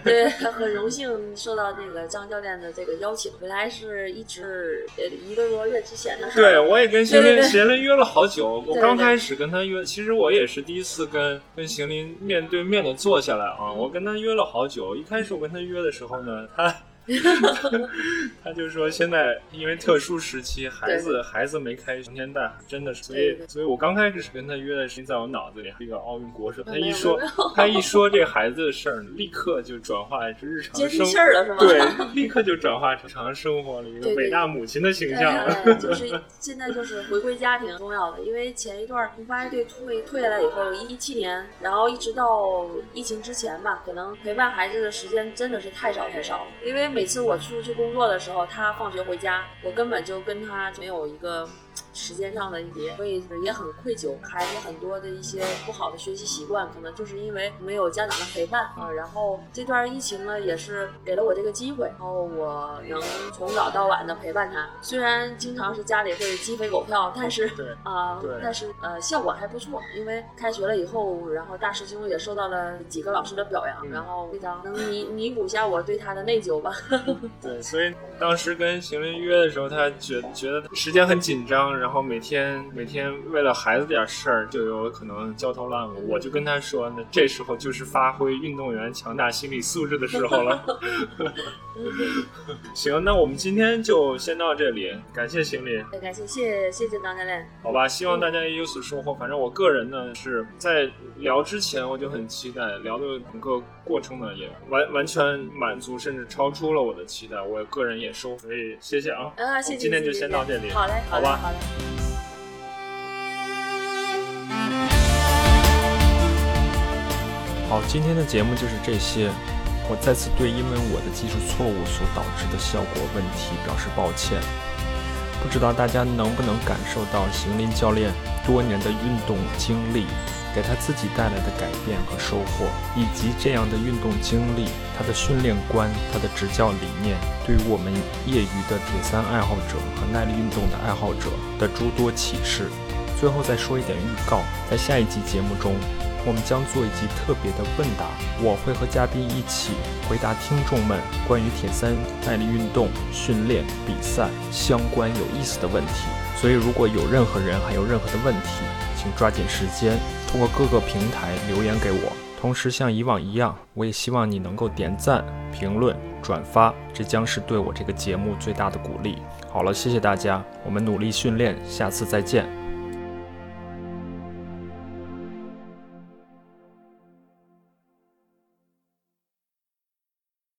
对，很荣幸受到这个张教练的这个邀请，本来是一直呃一个多月之前的事儿。对，我也跟邢林邢林约了好久。我刚开始跟他约，其实我也是第一次跟跟邢林面对面的坐下来啊。我跟他约了好久。一开始我跟他约的时候呢，他 他就说现在因为特殊时期，孩子孩子没开成天带，真的是，所以所以我刚开始是跟他约的时间，在我脑子里这个奥运国手，他一说他一说这个孩子的事儿，立刻就转化成日常生气儿了是吗？对，立刻就转化成日常生活里一个伟大母亲的形象了。哎，就是 现在就是回归家庭重要的，因为前一段红八队退退下来以后，一七年，然后一直到疫情之前吧，可能陪伴孩子的时间真的是太少太少了。因为每次我出去工作的时候，他放学回家，我根本就跟他没有一个。时间上的一些，所以也很愧疚。孩子很多的一些不好的学习习惯，可能就是因为没有家长的陪伴啊。然后这段疫情呢，也是给了我这个机会，然后我能从早到晚的陪伴他。虽然经常是家里会鸡飞狗跳，但是对啊、对但是呃效果还不错。因为开学了以后，然后大师兄也受到了几个老师的表扬，嗯然后非常能弥弥补一下我对他的内疚吧。对，所以当时跟邢林约的时候，他觉觉得时间很紧张，然后每天每天为了孩子点事儿就有可能焦头烂额。我就跟他说呢，这时候就是发挥运动员强大心理素质的时候了。行，那我们今天就先到这里，感谢邢林。感谢谢谢谢张教练。好吧，希望大家也有所收获。反正我个人呢是在聊之前我就很期待，聊的整个过程呢也完完全满足，甚至超出了我的期待。我个人也收，所以谢谢啊。啊，谢谢。今天就先到这里好嘞，嘞好吧。好，今天的节目就是这些。我再次对因为我的技术错误所导致的效果问题表示抱歉。不知道大家能不能感受到邢林教练多年的运动经历给他自己带来的改变和收获，以及这样的运动经历，他的训练观、他的执教理念，对于我们业余的铁三爱好者和耐力运动的爱好者的诸多启示。最后再说一点预告，在下一集节目中，我们将做一集特别的问答，我会和嘉宾一起回答听众们关于铁三耐力运动训练、比赛相关有意思的问题。所以，如果有任何人还有任何的问题，请抓紧时间通过各个平台留言给我。同时，像以往一样，我也希望你能够点赞、评论、转发，这将是对我这个节目最大的鼓励。好了，谢谢大家，我们努力训练，下次再见。